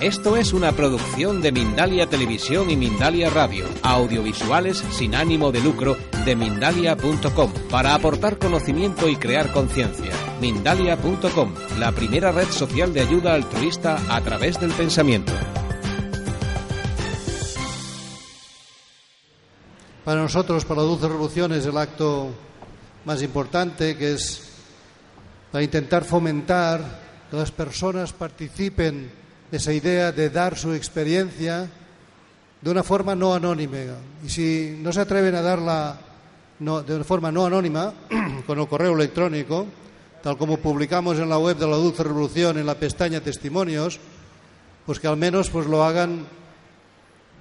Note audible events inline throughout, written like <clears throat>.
Esto es una producción de Mindalia Televisión y Mindalia Radio, audiovisuales sin ánimo de lucro de mindalia.com, para aportar conocimiento y crear conciencia. Mindalia.com, la primera red social de ayuda altruista a través del pensamiento. Para nosotros, para Dulce Revolución, es el acto más importante, que es para intentar fomentar que las personas participen esa idea de dar su experiencia de una forma no anónima. Y si no se atreven a darla no, de una forma no anónima, <clears throat> con el correo electrónico, tal como publicamos en la web de la Dulce Revolución en la pestaña Testimonios, pues que al menos pues lo hagan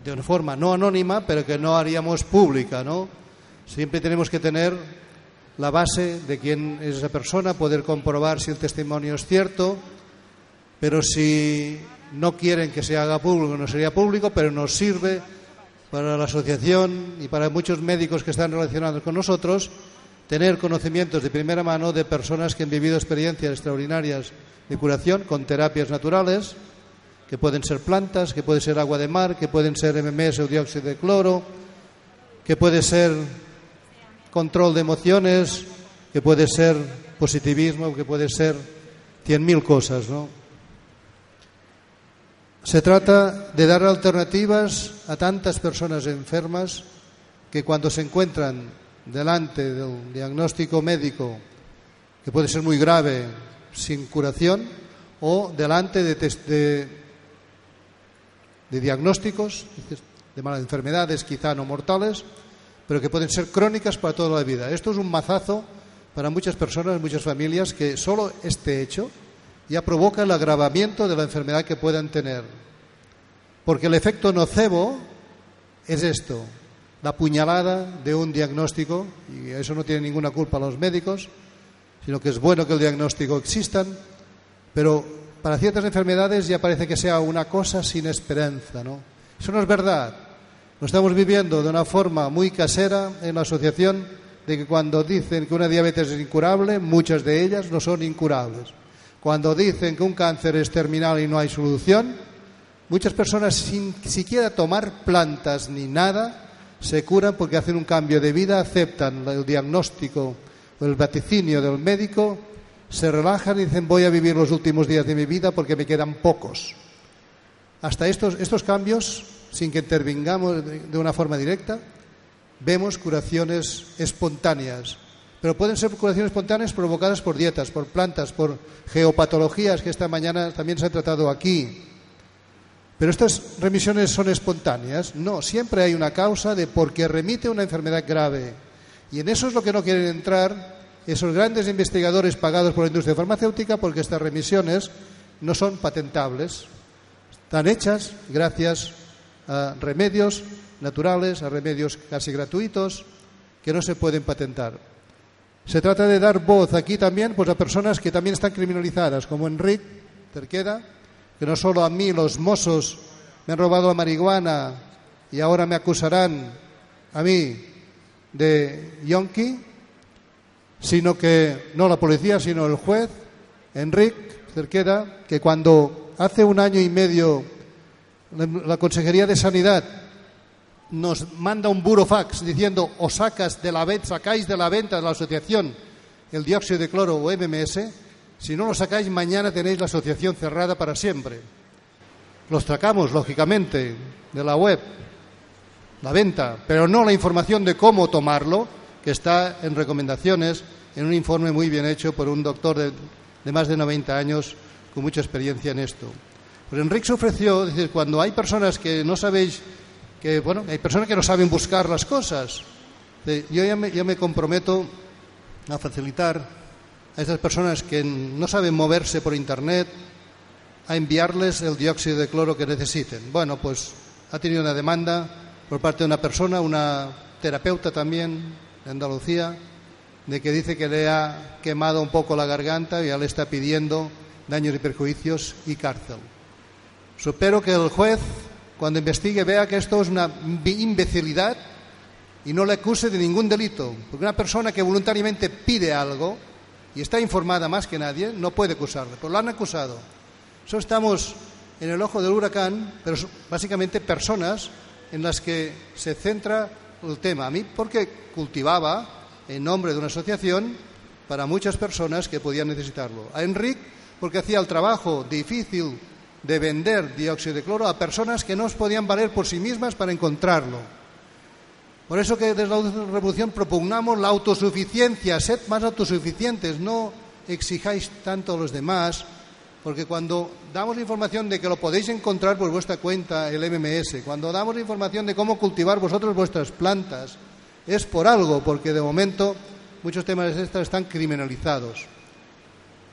de una forma no anónima, pero que no haríamos pública, ¿no? Siempre tenemos que tener la base de quién es esa persona, poder comprobar si el testimonio es cierto, pero si no quieren que se haga público, no sería público, pero nos sirve para la asociación y para muchos médicos que están relacionados con nosotros tener conocimientos de primera mano de personas que han vivido experiencias extraordinarias de curación con terapias naturales, que pueden ser plantas, que puede ser agua de mar, que pueden ser MMS o dióxido de cloro, que puede ser control de emociones, que puede ser positivismo, que puede ser cien mil cosas, ¿no? Se trata de dar alternativas a tantas personas enfermas que cuando se encuentran delante del diagnóstico médico, que puede ser muy grave, sin curación, o delante de, de, de diagnósticos de malas enfermedades, quizá no mortales, pero que pueden ser crónicas para toda la vida. Esto es un mazazo para muchas personas, muchas familias, que solo este hecho ya provoca el agravamiento de la enfermedad que puedan tener. Porque el efecto nocebo es esto, la puñalada de un diagnóstico, y eso no tiene ninguna culpa los médicos, sino que es bueno que el diagnóstico existan, pero para ciertas enfermedades ya parece que sea una cosa sin esperanza, ¿no? Eso no es verdad. Lo estamos viviendo de una forma muy casera en la asociación de que cuando dicen que una diabetes es incurable, muchas de ellas no son incurables. Cuando dicen que un cáncer es terminal y no hay solución, muchas personas sin siquiera tomar plantas ni nada se curan porque hacen un cambio de vida, aceptan el diagnóstico o el vaticinio del médico, se relajan y dicen voy a vivir los últimos días de mi vida porque me quedan pocos. Hasta estos, estos cambios, sin que intervingamos de una forma directa, vemos curaciones espontáneas pero pueden ser curaciones espontáneas provocadas por dietas, por plantas, por geopatologías que esta mañana también se han tratado aquí. Pero estas remisiones son espontáneas. No, siempre hay una causa de por qué remite una enfermedad grave. Y en eso es lo que no quieren entrar esos grandes investigadores pagados por la industria farmacéutica porque estas remisiones no son patentables. Están hechas gracias a remedios naturales, a remedios casi gratuitos que no se pueden patentar. Se trata de dar voz aquí también pues, a personas que también están criminalizadas, como Enrique Terqueda, que no solo a mí los mozos me han robado la marihuana y ahora me acusarán a mí de yonki, sino que no la policía, sino el juez, Enrique Cerqueda, que cuando hace un año y medio la Consejería de Sanidad nos manda un burofax diciendo o sacas de la sacáis de la venta de la asociación el dióxido de cloro o MMS, si no lo sacáis mañana tenéis la asociación cerrada para siempre. Los sacamos, lógicamente, de la web, la venta, pero no la información de cómo tomarlo, que está en recomendaciones, en un informe muy bien hecho por un doctor de, de más de 90 años con mucha experiencia en esto. Pues Enrique se ofreció, decir, cuando hay personas que no sabéis que bueno, hay personas que no saben buscar las cosas. Yo ya me, me comprometo a facilitar a esas personas que no saben moverse por Internet, a enviarles el dióxido de cloro que necesiten. Bueno, pues ha tenido una demanda por parte de una persona, una terapeuta también de Andalucía, de que dice que le ha quemado un poco la garganta y ya le está pidiendo daños y perjuicios y cárcel. Supero que el juez, cuando investigue, vea que esto es una imbecilidad y no le acuse de ningún delito. Porque una persona que voluntariamente pide algo y está informada más que nadie, no puede acusarle. Pero lo han acusado. Eso estamos en el ojo del huracán, pero básicamente personas en las que se centra el tema. A mí porque cultivaba en nombre de una asociación para muchas personas que podían necesitarlo. A Enric porque hacía el trabajo difícil de vender dióxido de cloro a personas que no podían valer por sí mismas para encontrarlo. Por eso que desde la Revolución propugnamos la autosuficiencia, sed más autosuficientes, no exijáis tanto a los demás, porque cuando damos información de que lo podéis encontrar por vuestra cuenta, el MMS, cuando damos información de cómo cultivar vosotros vuestras plantas, es por algo, porque de momento muchos temas de estos están criminalizados.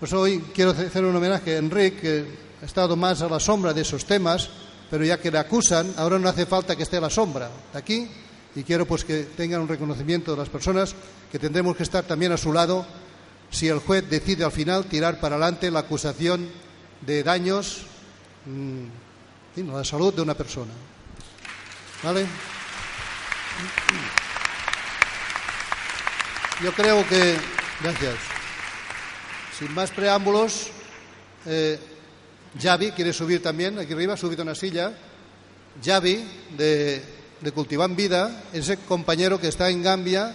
Pues hoy quiero hacer un homenaje a Enrique, que ha estado más a la sombra de esos temas, pero ya que le acusan, ahora no hace falta que esté a la sombra de aquí, y quiero pues que tengan un reconocimiento de las personas que tendremos que estar también a su lado si el juez decide al final tirar para adelante la acusación de daños mm, a la salud de una persona. ¿Vale? Yo creo que. Gracias. Sin más preámbulos, eh, Javi quiere subir también, aquí arriba, ha subido una silla. Javi, de, de Cultivan Vida, ese compañero que está en Gambia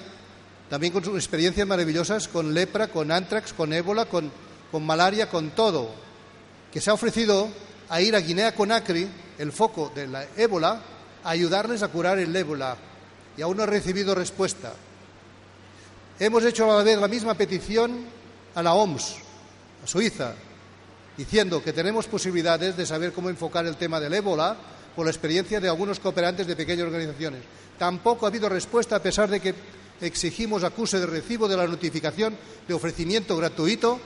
también con sus experiencias maravillosas con lepra, con antrax, con ébola, con, con malaria, con todo, que se ha ofrecido a ir a Guinea Conakry, el foco de la ébola, a ayudarles a curar el ébola. Y aún no ha recibido respuesta. Hemos hecho a la vez la misma petición a la OMS, a Suiza, diciendo que tenemos posibilidades de saber cómo enfocar el tema del ébola por la experiencia de algunos cooperantes de pequeñas organizaciones. Tampoco ha habido respuesta a pesar de que exigimos acuse de recibo de la notificación de ofrecimiento gratuito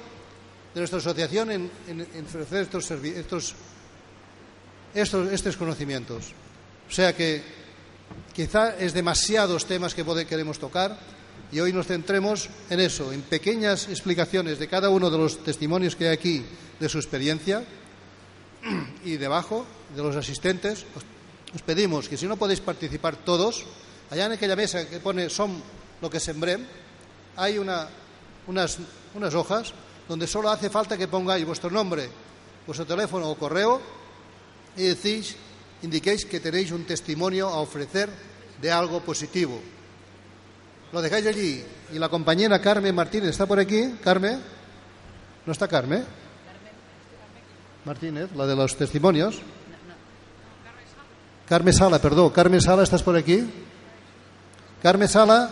de nuestra asociación en, ofrecer estos, estos, estos, estos conocimientos. O sea que quizá es demasiados temas que queremos tocar y hoy nos centremos en eso, en pequeñas explicaciones de cada uno de los testimonios que hay aquí de su experiencia y debajo de los asistentes os, pedimos que si no podéis participar todos, allá en aquella mesa que pone son lo que sembré, hay una, unas, unas hojas donde solo hace falta que pongáis vuestro nombre, vuestro teléfono o correo y decís, indiquéis que tenéis un testimonio a ofrecer de algo positivo. Lo dejáis allí y la compañera Carmen Martínez está por aquí. Carmen, ¿no está Carmen? Martínez, la de los testimonios. Carmen Sala, perdón. Carmen Sala, ¿estás por aquí? Carmen Sala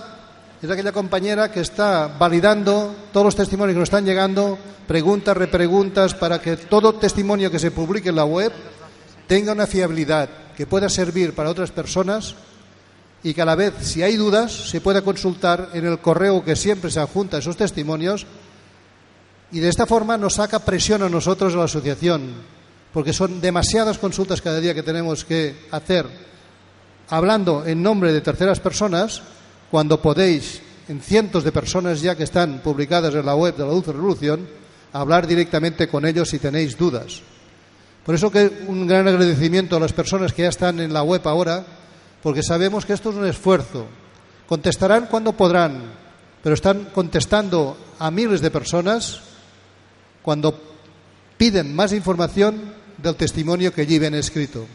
es aquella compañera que está validando todos los testimonios que nos están llegando, preguntas, repreguntas, para que todo testimonio que se publique en la web tenga una fiabilidad que pueda servir para otras personas y que a la vez, si hay dudas, se pueda consultar en el correo que siempre se adjunta esos testimonios y de esta forma nos saca presión a nosotros, a la asociación, porque son demasiadas consultas cada día que tenemos que hacer hablando en nombre de terceras personas cuando podéis, en cientos de personas ya que están publicadas en la web de la Dulce Revolución, hablar directamente con ellos si tenéis dudas. Por eso que un gran agradecimiento a las personas que ya están en la web ahora, porque sabemos que esto es un esfuerzo. Contestarán cuando podrán, pero están contestando a miles de personas cuando piden más información del testimonio que allí ven escrito.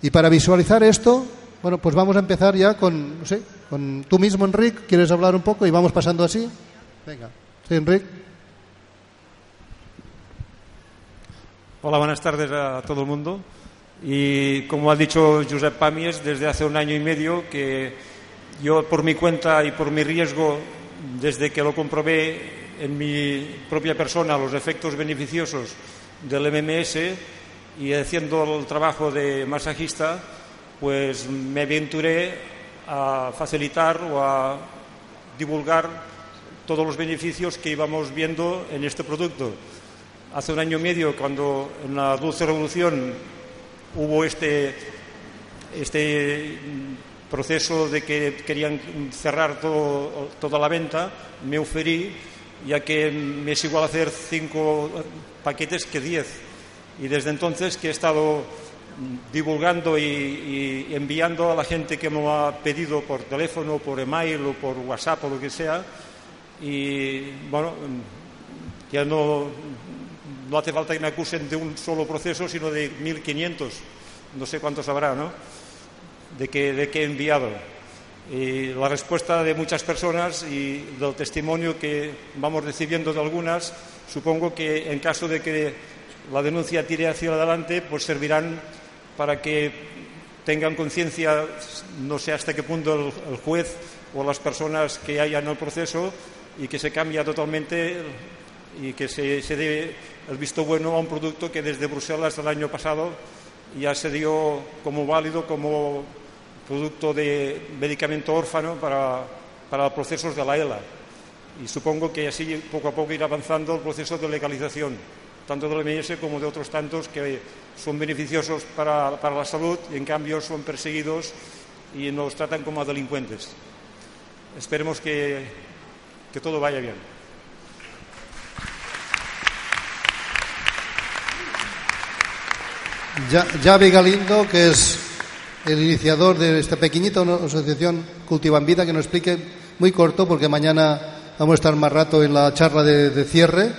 Y para visualizar esto, bueno, pues vamos a empezar ya con, no sé, con tú mismo, Enrique. ¿Quieres hablar un poco y vamos pasando así? Venga, sí, Enrique. Hola, buenas tardes a todo el mundo. Y como ha dicho Josep Pamies, desde hace un año y medio que yo por mi cuenta y por mi riesgo, desde que lo comprobé en mi propia persona los efectos beneficiosos del MMS y haciendo el trabajo de masajista, pues me aventuré a facilitar o a divulgar todos los beneficios que íbamos viendo en este producto. hace un año y medio, cuando en la Dulce Revolución hubo este, este proceso de que querían cerrar toda la venta, me oferí, ya que me es igual hacer cinco paquetes que diez. Y desde entonces que he estado divulgando y, enviando a la gente que me ha pedido por teléfono, por email o por WhatsApp o lo que sea. Y bueno, ya no, no hace falta que me acusen de un solo proceso, sino de 1.500, no sé cuántos habrá, ¿no? De que, de he enviado. Y la respuesta de muchas personas y del testimonio que vamos recibiendo de algunas, supongo que en caso de que la denuncia tire hacia adelante, pues servirán para que tengan conciencia, no sé hasta qué punto el, juez o las personas que hayan el proceso y que se cambie totalmente y que se, se dé el visto bueno a un producto que desde Bruselas el año pasado ya se dio como válido como producto de medicamento órfano para, para procesos de la ELA. Y supongo que así poco a poco irá avanzando el proceso de legalización, tanto del OMS como de otros tantos que son beneficiosos para, para la salud y en cambio son perseguidos y nos tratan como a delincuentes. Esperemos que, que todo vaya bien. Javi Galindo, que es el iniciador de esta pequeñita asociación Cultivan Vida, que nos explique muy corto, porque mañana vamos a estar más rato en la charla de, cierre,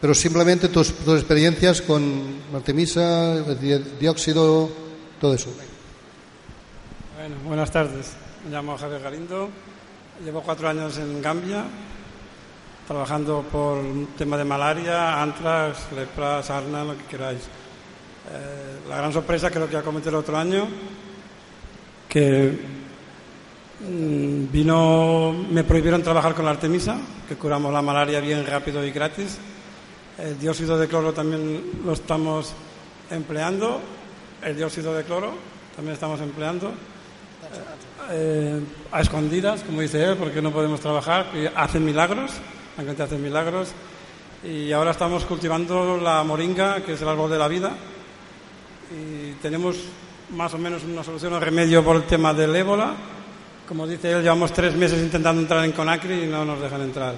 pero simplemente tus, experiencias con Artemisa, dióxido, todo eso. Bueno, buenas tardes. Me llamo Javier Galindo. Llevo cuatro años en Gambia, trabajando por un tema de malaria, antrax, lepra, sarna, lo que queráis. Eh, la gran sorpresa creo que ya comenté el otro año, que mm, vino, me prohibieron trabajar con la Artemisa, que curamos la malaria bien rápido y gratis. El dióxido de cloro también lo estamos empleando, el dióxido de cloro también estamos empleando. Eh, a escondidas, como dice él, porque no podemos trabajar, hacen milagros, la gente hace milagros. Y ahora estamos cultivando la moringa, que es el árbol de la vida, y tenemos más o menos una solución o remedio por el tema del ébola. Como dice él, llevamos tres meses intentando entrar en Conacri y no nos dejan entrar.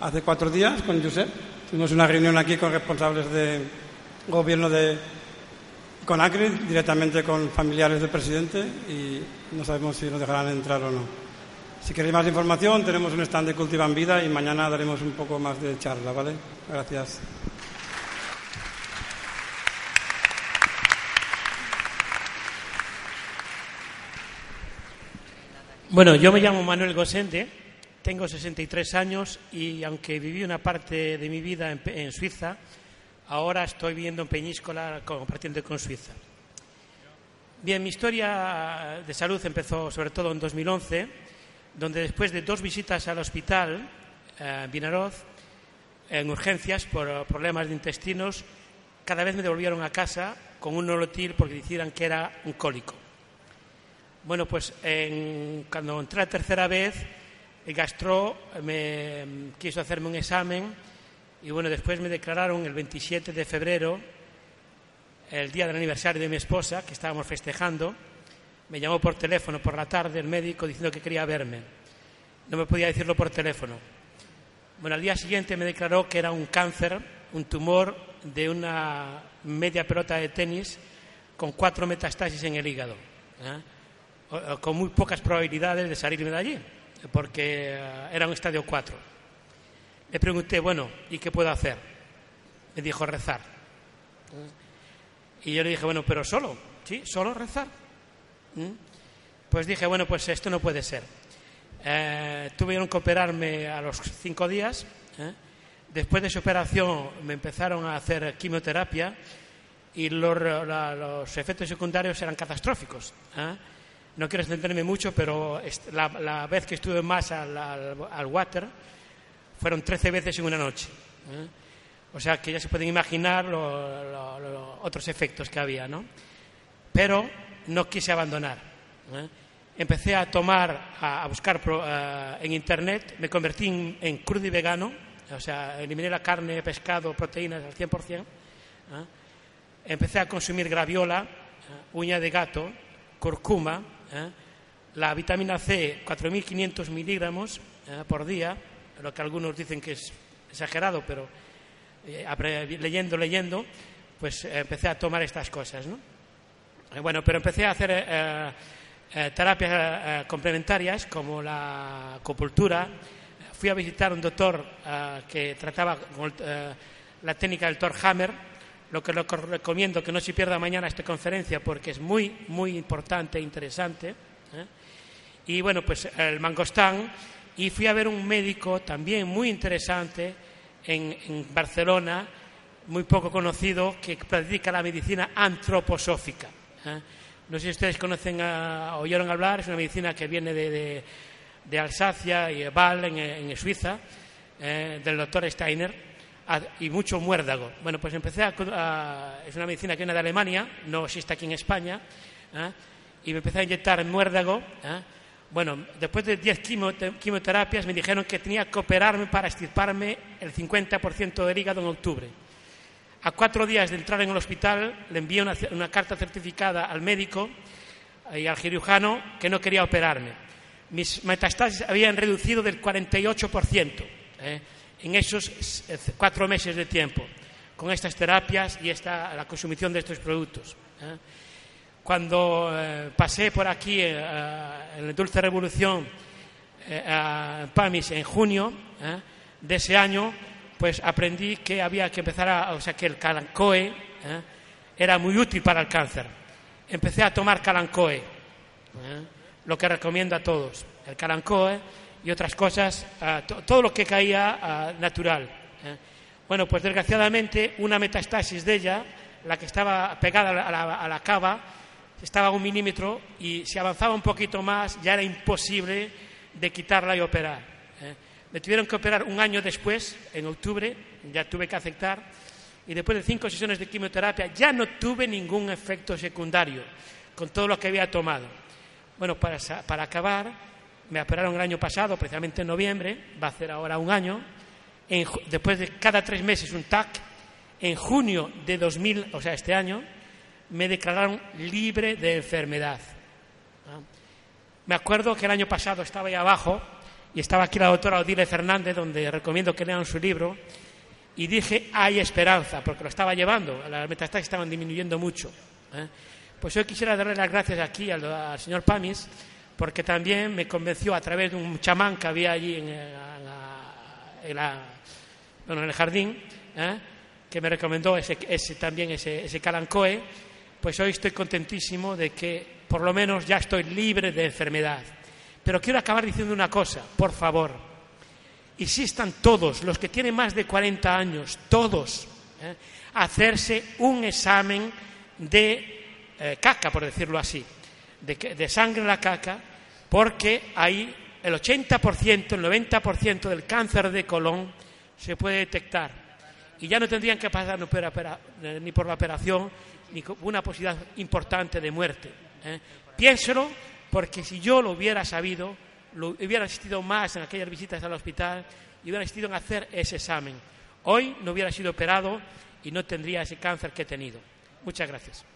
Hace cuatro días con Josep tuvimos una reunión aquí con responsables del gobierno de Conacri, directamente con familiares del presidente y no sabemos si nos dejarán entrar o no. Si queréis más información, tenemos un stand de Cultivan Vida y mañana daremos un poco más de charla, ¿vale? Gracias. Bueno, yo me llamo Manuel Gosende, tengo 63 años y aunque viví una parte de mi vida en, Suiza, ahora estoy viviendo en Peñíscola compartiendo con Suiza. Bien, mi historia de salud empezó sobre todo en 2011, donde después de dos visitas al hospital en Vinaroz, en urgencias por problemas de intestinos, cada vez me devolvieron a casa con un nolotil porque decían que era un cólico. Bueno, pues cuando entré la tercera vez, el gastro me quiso hacerme un examen y bueno, después me declararon el 27 de febrero, el día del aniversario de mi esposa, que estábamos festejando, me llamó por teléfono por la tarde el médico diciendo que quería verme. No me podía decirlo por teléfono. Bueno, al día siguiente me declaró que era un cáncer, un tumor de una media pelota de tenis con cuatro metastasis en el hígado. ¿eh? Con muy pocas probabilidades de salirme de allí, porque eh, era un estadio 4. Le pregunté, bueno, ¿y qué puedo hacer? Me dijo rezar. Y yo le dije, bueno, pero solo, ¿sí? ¿Solo rezar? ¿Mm? Pues dije, bueno, pues esto no puede ser. Eh, tuvieron que operarme a los cinco días. ¿eh? Después de su operación me empezaron a hacer quimioterapia y los, los efectos secundarios eran catastróficos. ¿eh? No quiero extenderme mucho, pero la, vez que estuve más al, water fueron 13 veces en una noche. ¿eh? O sea que ya se pueden imaginar los otros efectos que había, ¿no? Pero no quise abandonar. ¿eh? Empecé a tomar, a, buscar eh, en internet, me convertí en, crudo y vegano, o sea, eliminé la carne, pescado, proteínas al 100%. ¿eh? Empecé a consumir graviola, uña de gato, curcuma, la vitamina C, 4.500 miligramos por día, lo que algunos dicen que es exagerado, pero leyendo, leyendo, pues empecé a tomar estas cosas, ¿no? Bueno, pero empecé a hacer eh, terapias eh, complementarias como la acupuntura. Fui a visitar a un doctor eh, que trataba con la técnica del Thor Hammer, lo que lo recomiendo que no se pierda mañana esta conferencia porque es muy, muy importante e interesante. Y bueno, pues el mangostán. Y fui a ver un médico también muy interesante en, en Barcelona, muy poco conocido, que practica la medicina antroposófica. No sé si ustedes conocen, oyeron hablar, es una medicina que viene de, de, Alsacia y Val, en, Suiza, eh, del doctor Steiner, y mucho muérdago. Bueno, pues empecé a, Es una medicina que viene de Alemania, no existe aquí en España, ¿eh? y me empecé a inyectar muérdago. ¿eh? Bueno, después de 10 quimioterapias me dijeron que tenía que operarme para estirparme el 50% del hígado en octubre. A cuatro días de entrar en el hospital le envié una, carta certificada al médico y al cirujano que no quería operarme. Mis metastasis habían reducido del 48% ¿eh? En esos eh, cuatro meses de tiempo con estas terapias y esta, la consumición de estos productos. ¿eh? Cuando pasé por aquí en la Dulce Revolución a PAMIS en junio de ese año, pues aprendí que había que empezar a, o sea, que el calancoe ¿eh? era muy útil para el cáncer. Empecé a tomar calancoe, ¿eh? lo que recomiendo a todos, el calancoe y otras cosas, todo lo que caía natural. ¿eh? Bueno, pues desgraciadamente una metastasis de ella, la que estaba pegada a la, a la cava, estaba a un milímetro y si avanzaba un poquito más ya era imposible de quitarla y operar. Me tuvieron que operar un año después, en octubre, ya tuve que aceptar, y después de cinco sesiones de quimioterapia ya no tuve ningún efecto secundario con todo lo que había tomado. Bueno, para, acabar, me operaron el año pasado, precisamente en noviembre, va a ser ahora un año, después de cada tres meses un TAC, en junio de 2000, o sea, este año, me declararon libre de enfermedad. ¿Ah? Me acuerdo que el año pasado estaba ahí abajo y estaba aquí la doctora Odile Fernández, donde recomiendo que lean su libro, y dije, hay esperanza, porque lo estaba llevando, las metastasis estaban disminuyendo mucho. ¿eh? Pues yo quisiera darle las gracias aquí al, señor Pamis, porque también me convenció a través de un chamán que había allí en, el jardín, ¿eh? que me recomendó ese, también ese, ese calancoe, pues hoy estoy contentísimo de que por lo menos ya estoy libre de enfermedad. Pero quiero acabar diciendo una cosa, por favor. Insistan todos, los que tienen más de 40 años, todos, ¿eh? hacerse un examen de eh, caca, por decirlo así, de, sangre en la caca, porque ahí el 80%, el 90% del cáncer de colon se puede detectar. Y ya no tendrían que pasar ni por la operación ni una posibilidad importante de muerte. ¿eh? Piénselo porque si yo lo hubiera sabido, lo hubiera asistido más en aquellas visitas al hospital y hubiera asistido en hacer ese examen. Hoy no hubiera sido operado y no tendría ese cáncer que he tenido. Muchas gracias.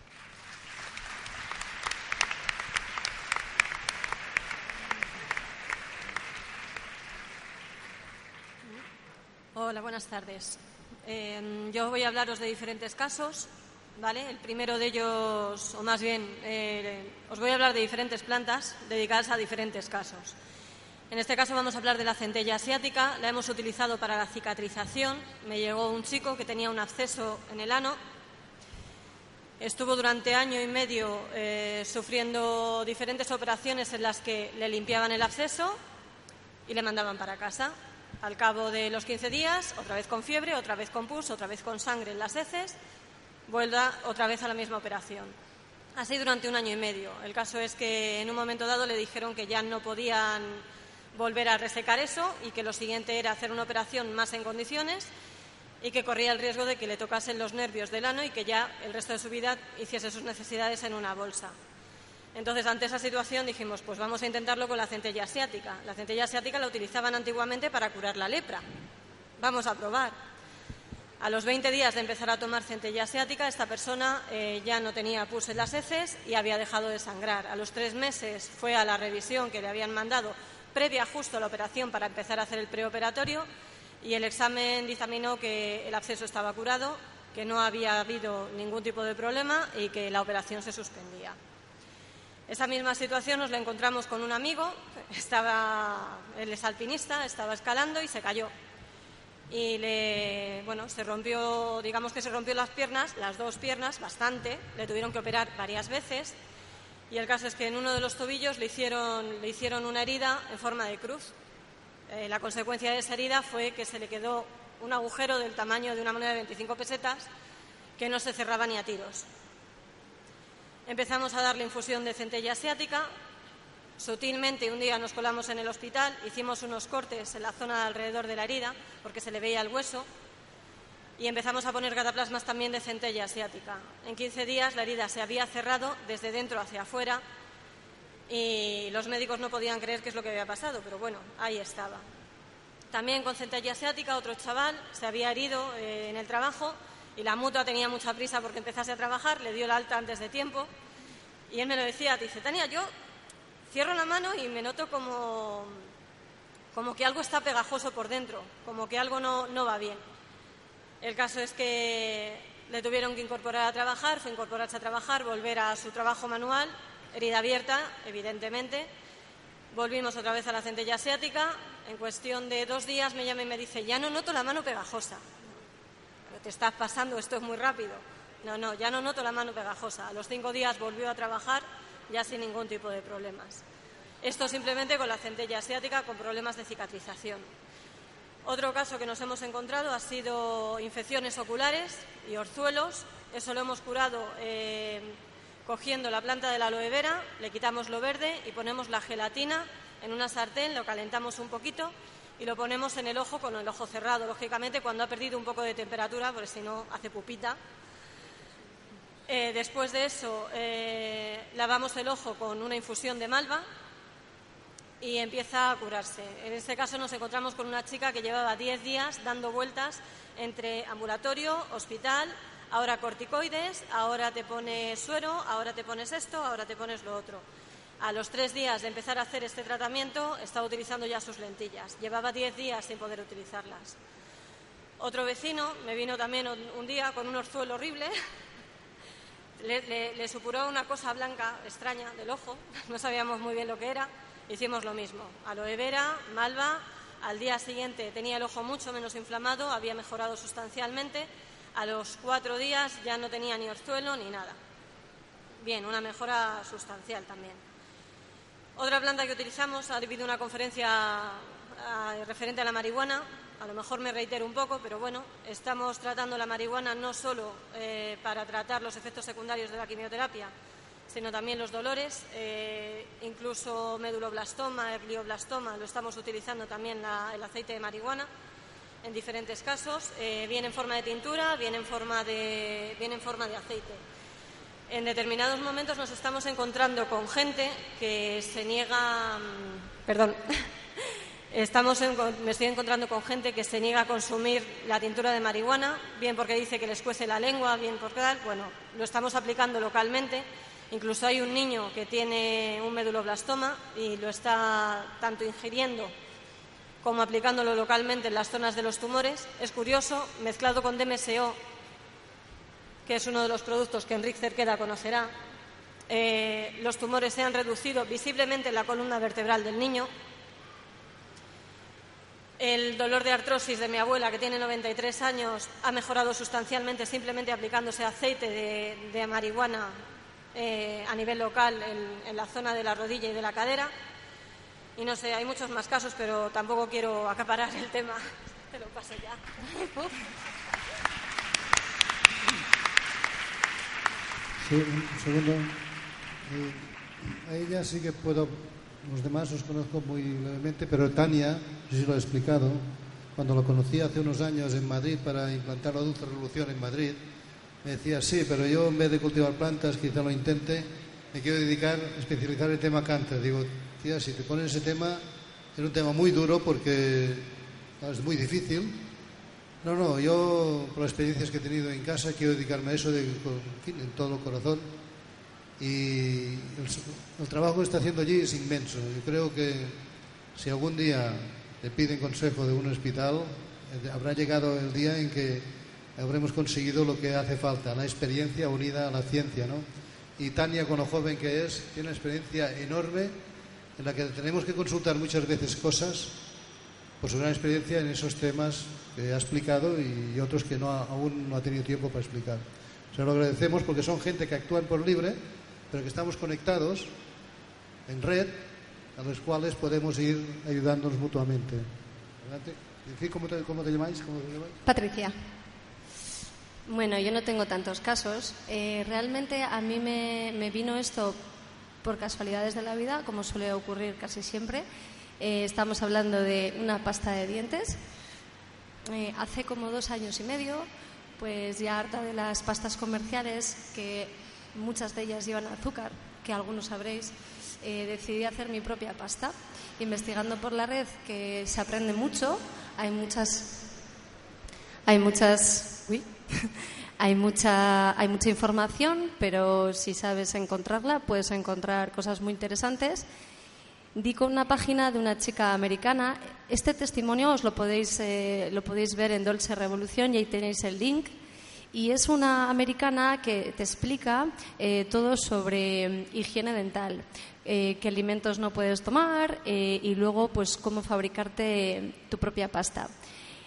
Hola, buenas tardes. Eh, yo voy a hablaros de diferentes casos ¿vale? El primero de ellos, o más bien, eh, os voy a hablar de diferentes plantas dedicadas a diferentes casos. En este caso vamos a hablar de la centella asiática. La hemos utilizado para la cicatrización. Me llegó un chico que tenía un absceso en el ano. Estuvo durante año y medio eh, sufriendo diferentes operaciones en las que le limpiaban el absceso y le mandaban para casa. Al cabo de los 15 días, otra vez con fiebre, otra vez con pus, otra vez con sangre en las heces vuelva otra vez a la misma operación. Así durante un año y medio. El caso es que en un momento dado le dijeron que ya no podían volver a resecar eso y que lo siguiente era hacer una operación más en condiciones y que corría el riesgo de que le tocasen los nervios del ano y que ya el resto de su vida hiciese sus necesidades en una bolsa. Entonces, ante esa situación dijimos, pues vamos a intentarlo con la centella asiática. La centella asiática la utilizaban antiguamente para curar la lepra. vamos a probar. A los 20 días de empezar a tomar centella asiática, esta persona eh, ya no tenía pus en las heces y había dejado de sangrar. A los tres meses fue a la revisión que le habían mandado previa justo a la operación para empezar a hacer el preoperatorio y el examen dictaminó que el absceso estaba curado, que no había habido ningún tipo de problema y que la operación se suspendía. Esa misma situación nos la encontramos con un amigo, estaba, él es alpinista, estaba escalando y se cayó y le, bueno, se rompió, digamos que se rompió las piernas, las dos piernas, bastante, le tuvieron que operar varias veces y el caso es que en uno de los tobillos le hicieron, le hicieron una herida en forma de cruz. Eh, la consecuencia de esa herida fue que se le quedó un agujero del tamaño de una moneda de 25 pesetas que no se cerraba ni a tiros. Empezamos a darle infusión de centella asiática, Sutilmente un día nos colamos en el hospital, hicimos unos cortes en la zona alrededor de la herida porque se le veía el hueso y empezamos a poner cataplasmas también de centella asiática. En 15 días la herida se había cerrado desde dentro hacia afuera y los médicos no podían creer qué es lo que había pasado, pero bueno, ahí estaba. También con centella asiática otro chaval se había herido eh, en el trabajo y la mutua tenía mucha prisa porque empezase a trabajar, le dio el alta antes de tiempo y él me lo decía, dice, Tania, yo Cierro la mano y me noto como, como que algo está pegajoso por dentro, como que algo no, no va bien. El caso es que le tuvieron que incorporar a trabajar, fue incorporarse a trabajar, volver a su trabajo manual, herida abierta, evidentemente. Volvimos otra vez a la centella asiática. En cuestión de dos días me llama y me dice, ya no noto la mano pegajosa. Te estás pasando, esto es muy rápido. No, no, ya no noto la mano pegajosa. A los cinco días volvió a trabajar ya sin ningún tipo de problemas. Esto simplemente con la centella asiática con problemas de cicatrización. Otro caso que nos hemos encontrado ha sido infecciones oculares y orzuelos. Eso lo hemos curado eh, cogiendo la planta de la aloe vera, le quitamos lo verde y ponemos la gelatina en una sartén, lo calentamos un poquito y lo ponemos en el ojo con el ojo cerrado, lógicamente cuando ha perdido un poco de temperatura, porque si no hace pupita eh, después de eso, eh, lavamos el ojo con una infusión de malva y empieza a curarse. En este caso nos encontramos con una chica que llevaba 10 días dando vueltas entre ambulatorio, hospital, ahora corticoides, ahora te pones suero, ahora te pones esto, ahora te pones lo otro. A los tres días de empezar a hacer este tratamiento estaba utilizando ya sus lentillas. Llevaba 10 días sin poder utilizarlas. Otro vecino me vino también un día con un orzuelo horrible le, supuró una cosa blanca extraña del ojo, <laughs> no sabíamos muy bien lo que era, hicimos lo mismo. Aloe vera, malva, al día siguiente tenía el ojo mucho menos inflamado, había mejorado sustancialmente, a los cuatro días ya no tenía ni orzuelo ni nada. Bien, una mejora sustancial también. Otra planta que utilizamos, ha habido una conferencia ah, referente a la marihuana, a lo mejor me reitero un poco, pero bueno, estamos tratando la marihuana no solo eh, para tratar los efectos secundarios de la quimioterapia, sino también los dolores, eh, incluso meduloblastoma, glioblastoma, lo estamos utilizando también el aceite de marihuana en diferentes casos, eh, bien en forma de tintura, bien en forma de, bien en forma de aceite. En determinados momentos nos estamos encontrando con gente que se niega, mm, perdón, <laughs> Estamos me estoy encontrando con gente que se niega a consumir la tintura de marihuana, bien porque dice que les cuece la lengua, bien porque tal. Bueno, lo estamos aplicando localmente. Incluso hay un niño que tiene un meduloblastoma y lo está tanto ingiriendo como aplicándolo localmente en las zonas de los tumores. Es curioso, mezclado con DMSO, que es uno de los productos que Enrique Cerqueda conocerá, eh, los tumores se han reducido visiblemente en la columna vertebral del niño el dolor de artrosis de mi abuela, que tiene 93 años, ha mejorado sustancialmente simplemente aplicándose aceite de, marihuana eh, a nivel local en, la zona de la rodilla y de la cadera. Y no sé, hay muchos más casos, pero tampoco quiero acaparar el tema. <laughs> Te lo paso ya. <laughs> Sí, un segundo. Eh, a ella sí que puedo los demás os conozco muy levemente, pero Tania, no sé si lo he explicado, cuando lo conocí hace unos años en Madrid para implantar la Dulce Revolución en Madrid, me decía, sí, pero yo en vez de cultivar plantas, quizá lo intente, me quiero dedicar, especializar el tema cáncer. Digo, tía, si te pones ese tema, es un tema muy duro porque es muy difícil No, no, yo por las experiencias que he tenido en casa quiero dedicarme a eso de, en, fin, en todo corazón. Y el, trabajo que está haciendo allí es inmenso. Yo creo que si algún día te piden consejo de un hospital, eh, habrá llegado el día en que habremos conseguido lo que hace falta, la experiencia unida a la ciencia. ¿no? Y Tania, con lo joven que es, tiene una experiencia enorme en la que tenemos que consultar muchas veces cosas por su gran experiencia en esos temas que ha explicado y otros que no ha, aún no ha tenido tiempo para explicar. Se lo agradecemos porque son gente que actúan por libre, pero que estamos conectados en red, a los cuales podemos ir ayudándonos mutuamente. ¿Cómo te, cómo te llamáis? ¿Cómo te llamáis? Patricia. Bueno, yo no tengo tantos casos. Eh, realmente a mí me, me, vino esto por casualidades de la vida, como suele ocurrir casi siempre. Eh, estamos hablando de una pasta de dientes. Eh, hace como dos años y medio, pues ya harta de las pastas comerciales, que muchas de ellas llevan azúcar, que algunos sabréis, eh, decidí hacer mi propia pasta. Investigando por la red, que se aprende mucho, hay muchas. Hay muchas. <laughs> Hay mucha, hay mucha información, pero si sabes encontrarla, puedes encontrar cosas muy interesantes. Di con una página de una chica americana. Este testimonio os lo podéis, eh, lo podéis ver en Dolce Revolución y ahí tenéis el link. Y es una americana que te explica eh, todo sobre mm, higiene dental, eh, qué alimentos no puedes tomar y luego pues cómo fabricarte tu propia pasta.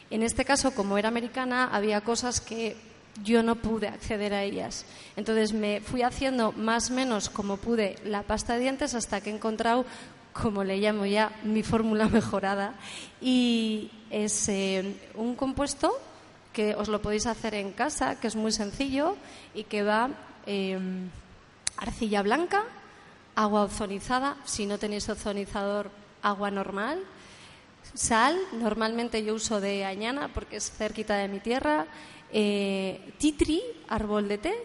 En este caso, como era americana, había cosas que yo no pude acceder a ellas. Entonces me fui haciendo más o menos como pude la pasta de dientes hasta que he encontrado, como le llamo ya, mi fórmula <laughs> mejorada. Y es eh, un compuesto que os lo podéis hacer en casa, que es muy sencillo y que va eh, arcilla blanca, agua ozonizada, si no tenéis ozonizador, agua normal, sal, normalmente yo uso de añana porque es cerquita de mi tierra, eh, titri, árbol de té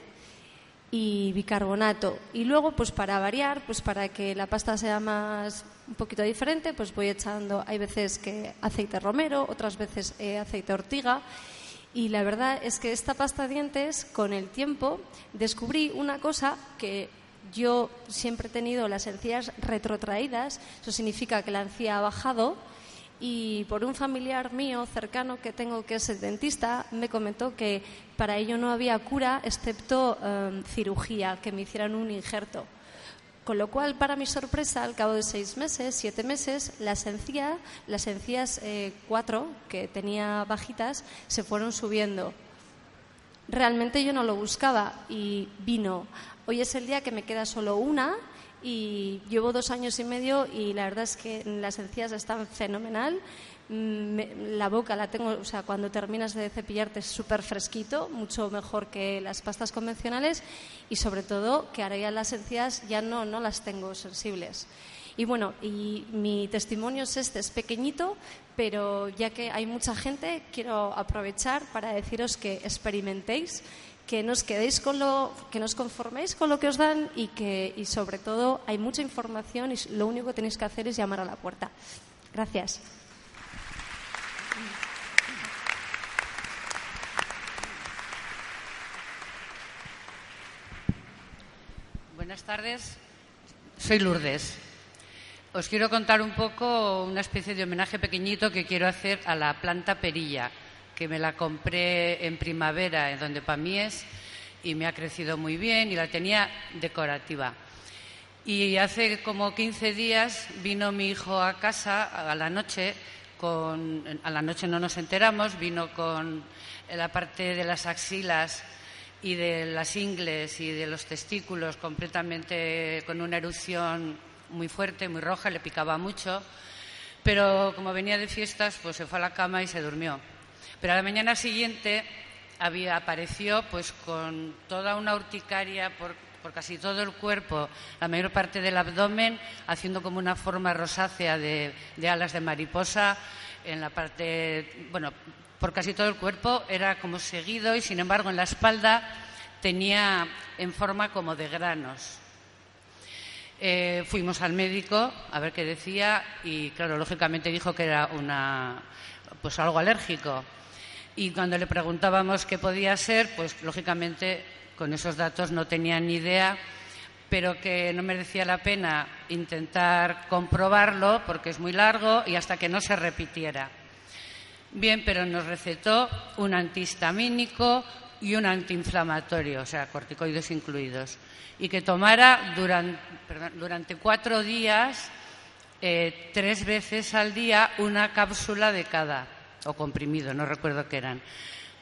y bicarbonato. Y luego, pues para variar, pues para que la pasta sea más un poquito diferente, pues voy echando, hay veces que aceite romero, otras veces eh, aceite ortiga. Y la verdad es que esta pasta dientes, con el tiempo, descubrí una cosa que yo siempre he tenido las encías retrotraídas, eso significa que la encía ha bajado, y por un familiar mío cercano que tengo que es dentista, me comentó que para ello no había cura excepto eh, cirugía, que me hicieran un injerto. Con lo cual, para mi sorpresa, al cabo de seis meses, siete meses, las encías, las encías eh, cuatro que tenía bajitas, se fueron subiendo. Realmente yo no lo buscaba y vino. Hoy es el día que me queda solo una y llevo dos años y medio y la verdad es que las encías están fenomenal. Mm, la boca la tengo, o sea, cuando terminas de cepillarte es súper fresquito, mucho mejor que las pastas convencionales y sobre todo que ahora ya las encías ya no, no las tengo sensibles. Y bueno, y mi testimonio es este, es pequeñito, pero ya que hay mucha gente, quiero aprovechar para deciros que experimentéis que nos quedéis con lo, que nos conforméis con lo que os dan y que y sobre todo hay mucha información y lo único que tenéis que hacer es llamar a la puerta. Gracias. Buenas tardes. Soy Lourdes. Os quiero contar un poco una especie de homenaje pequeñito que quiero hacer a la planta perilla que me la compré en primavera en donde para mí es y me ha crecido muy bien y la tenía decorativa. Y hace como 15 días vino mi hijo a casa a la noche, con, a la noche no nos enteramos, vino con la parte de las axilas y de las ingles y de los testículos completamente con una erupción muy fuerte, muy roja, le picaba mucho, pero como venía de fiestas, pues se fue a la cama y se durmió. Pero a la mañana siguiente había, apareció pues con toda una urticaria por, casi todo el cuerpo, la mayor parte del abdomen, haciendo como una forma rosácea de, alas de mariposa en la parte, bueno, por casi todo el cuerpo era como seguido y sin embargo en la espalda tenía en forma como de granos. Eh, fuimos al médico a ver qué decía y claro, lógicamente dijo que era una pues algo alérgico. Y cuando le preguntábamos qué podía ser, pues lógicamente con esos datos no tenía ni idea, pero que no merecía la pena intentar comprobarlo porque es muy largo y hasta que no se repitiera. Bien, pero nos recetó un antihistamínico y un antiinflamatorio, o sea, corticoides incluidos, y que tomara durante, cuatro días, eh, tres veces al día, una cápsula de cada, o comprimido, no recuerdo qué eran.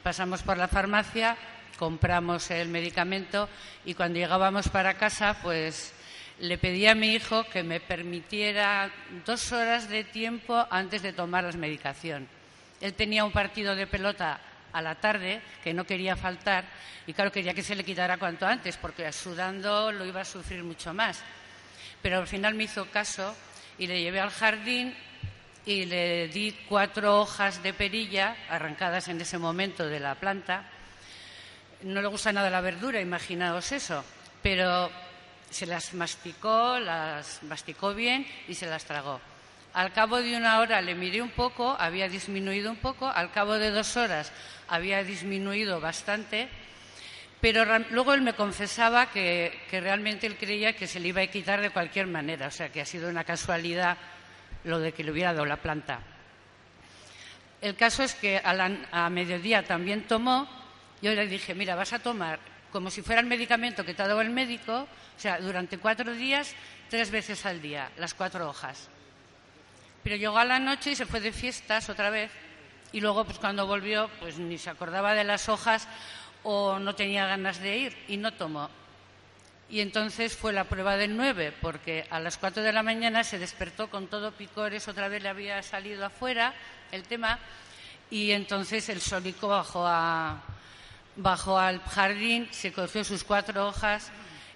Pasamos por la farmacia, compramos el medicamento y cuando llegábamos para casa, pues le pedí a mi hijo que me permitiera dos horas de tiempo antes de tomar la medicación. Él tenía un partido de pelota a la tarde que no quería faltar y claro quería que se le quitara cuanto antes porque sudando lo iba a sufrir mucho más. Pero al final me hizo caso y le llevé al jardín y le di cuatro hojas de perilla arrancadas en ese momento de la planta. No le gusta nada la verdura, imaginaos eso, pero se las masticó, las masticó bien y se las tragó. Al cabo de una hora le miré un poco, había disminuido un poco, al cabo de dos horas había disminuido bastante, pero luego él me confesaba que, realmente él creía que se le iba a quitar de cualquier manera, o sea que ha sido una casualidad lo de que le hubiera dado la planta. El caso es que a, a mediodía también tomó, yo le dije, mira, vas a tomar como si fuera el medicamento que te ha dado el médico, o sea, durante cuatro días, tres veces al día, las cuatro hojas. Pero llegó a la noche y se fue de fiestas otra vez. Y luego, pues cuando volvió, pues ni se acordaba de las hojas o no tenía ganas de ir y no tomó. Y entonces fue la prueba del 9, porque a las 4 de la mañana se despertó con todo picores, otra vez le había salido afuera el tema, y entonces el solico bajó, a, bajó al jardín, se cogió sus cuatro hojas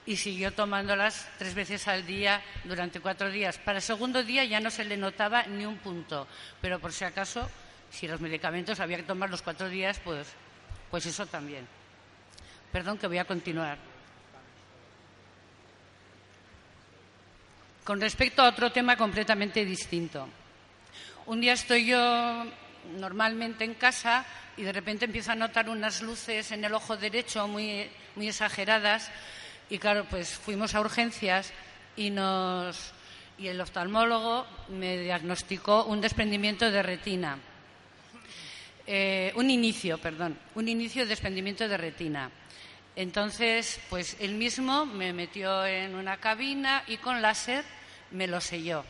y siguió tomándolas tres veces al día durante cuatro días. Para el segundo día ya no se le notaba ni un punto, pero por si acaso, si los medicamentos había que tomar los cuatro días, pues, pues eso también. Perdón que voy a continuar. Con respecto a otro tema completamente distinto. Un día estoy yo normalmente en casa y de repente empiezo a notar unas luces en el ojo derecho muy, exageradas y claro, pues fuimos a urgencias y nos y el oftalmólogo me diagnosticó un desprendimiento de retina. Eh, un inicio, perdón, un inicio de desprendimiento de retina. Entonces, pues él mismo me metió en una cabina y con láser me lo selló.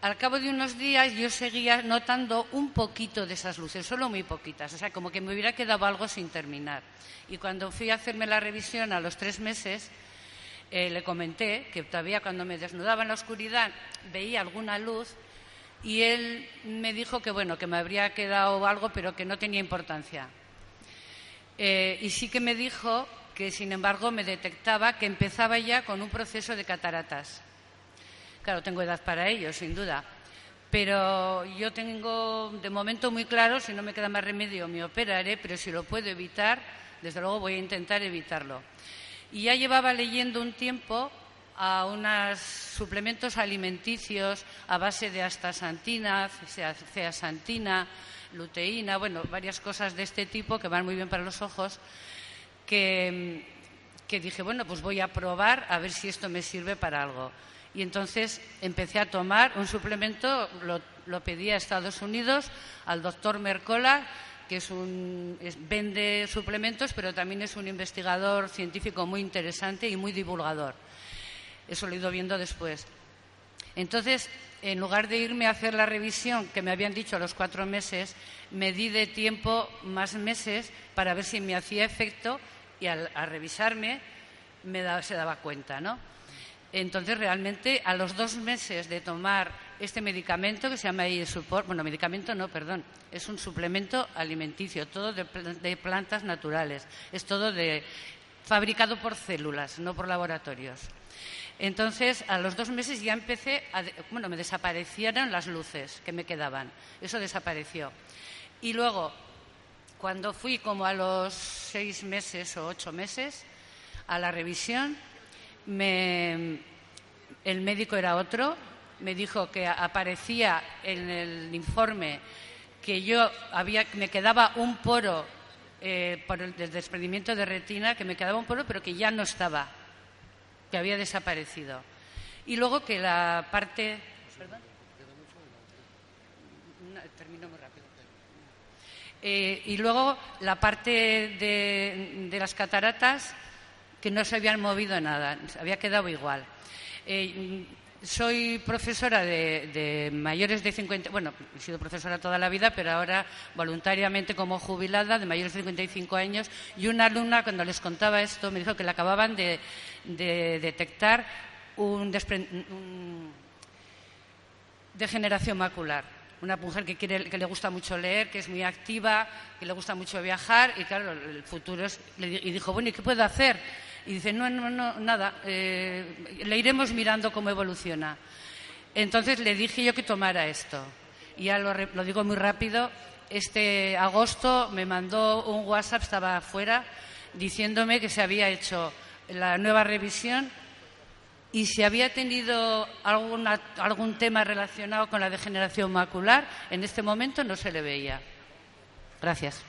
Al cabo de unos días yo seguía notando un poquito de esas luces, solo muy poquitas, o sea, como que me hubiera quedado algo sin terminar. Y cuando fui a hacerme la revisión a los tres meses, eh, le comenté que todavía cuando me desnudaba en la oscuridad veía alguna luz y él me dijo que bueno, que me habría quedado algo, pero que no tenía importancia. Eh, y sí que me dijo que, sin embargo, me detectaba que empezaba ya con un proceso de cataratas. Claro, tengo edad para ello, sin duda. Pero yo tengo de momento muy claro, si no me queda más remedio, me operaré, pero si lo puedo evitar, desde luego voy a intentar evitarlo. Y ya llevaba leyendo un tiempo a unos suplementos alimenticios a base de astaxantina, ceasantina, luteína, bueno, varias cosas de este tipo que van muy bien para los ojos, que, dije, bueno, pues voy a probar a ver si esto me sirve para algo. Y entonces empecé a tomar un suplemento, lo, pedí a Estados Unidos, al doctor Mercola, que es un, vende suplementos, pero también es un investigador científico muy interesante y muy divulgador. Eso lo he ido viendo después. Entonces, en lugar de irme a hacer la revisión que me habían dicho a los cuatro meses, me di de tiempo más meses para ver si me hacía efecto y al, revisarme me se daba cuenta, ¿no? Entonces, realmente, a los dos meses de tomar este medicamento que se llama support bueno, medicamento no, perdón, es un suplemento alimenticio, todo de, plantas naturales, es todo de, fabricado por células, no por laboratorios. Entonces, a los dos meses ya empecé, a, bueno, me desaparecieron las luces que me quedaban, eso desapareció. Y luego, cuando fui como a los seis meses o ocho meses a la revisión, el médico era otro, me dijo que aparecía en el informe que yo había, me quedaba un poro eh, por el, desprendimiento de retina, que me quedaba un poro, pero que ya no estaba, que había desaparecido. Y luego que la parte. ¿Perdón? No, termino muy rápido. Eh, y luego la parte de, de las cataratas que no se habían movido nada, había quedado igual. Eh, soy profesora de, mayores de 50, bueno, he sido profesora toda la vida, pero ahora voluntariamente como jubilada de mayores de 55 años. Y una alumna, cuando les contaba esto, me dijo que le acababan de, de detectar un, un degeneración macular. Una mujer que, quiere, que le gusta mucho leer, que es muy activa, que le gusta mucho viajar, y claro, el futuro es. Y dijo, bueno, ¿y qué puedo hacer? Y dice, no, no, no, nada, eh, le iremos mirando cómo evoluciona. Entonces le dije yo que tomara esto. Y ya lo, lo, digo muy rápido, este agosto me mandó un WhatsApp, estaba afuera, diciéndome que se había hecho la nueva revisión y si había tenido alguna, algún tema relacionado con la degeneración macular, en este momento no se le veía. Gracias.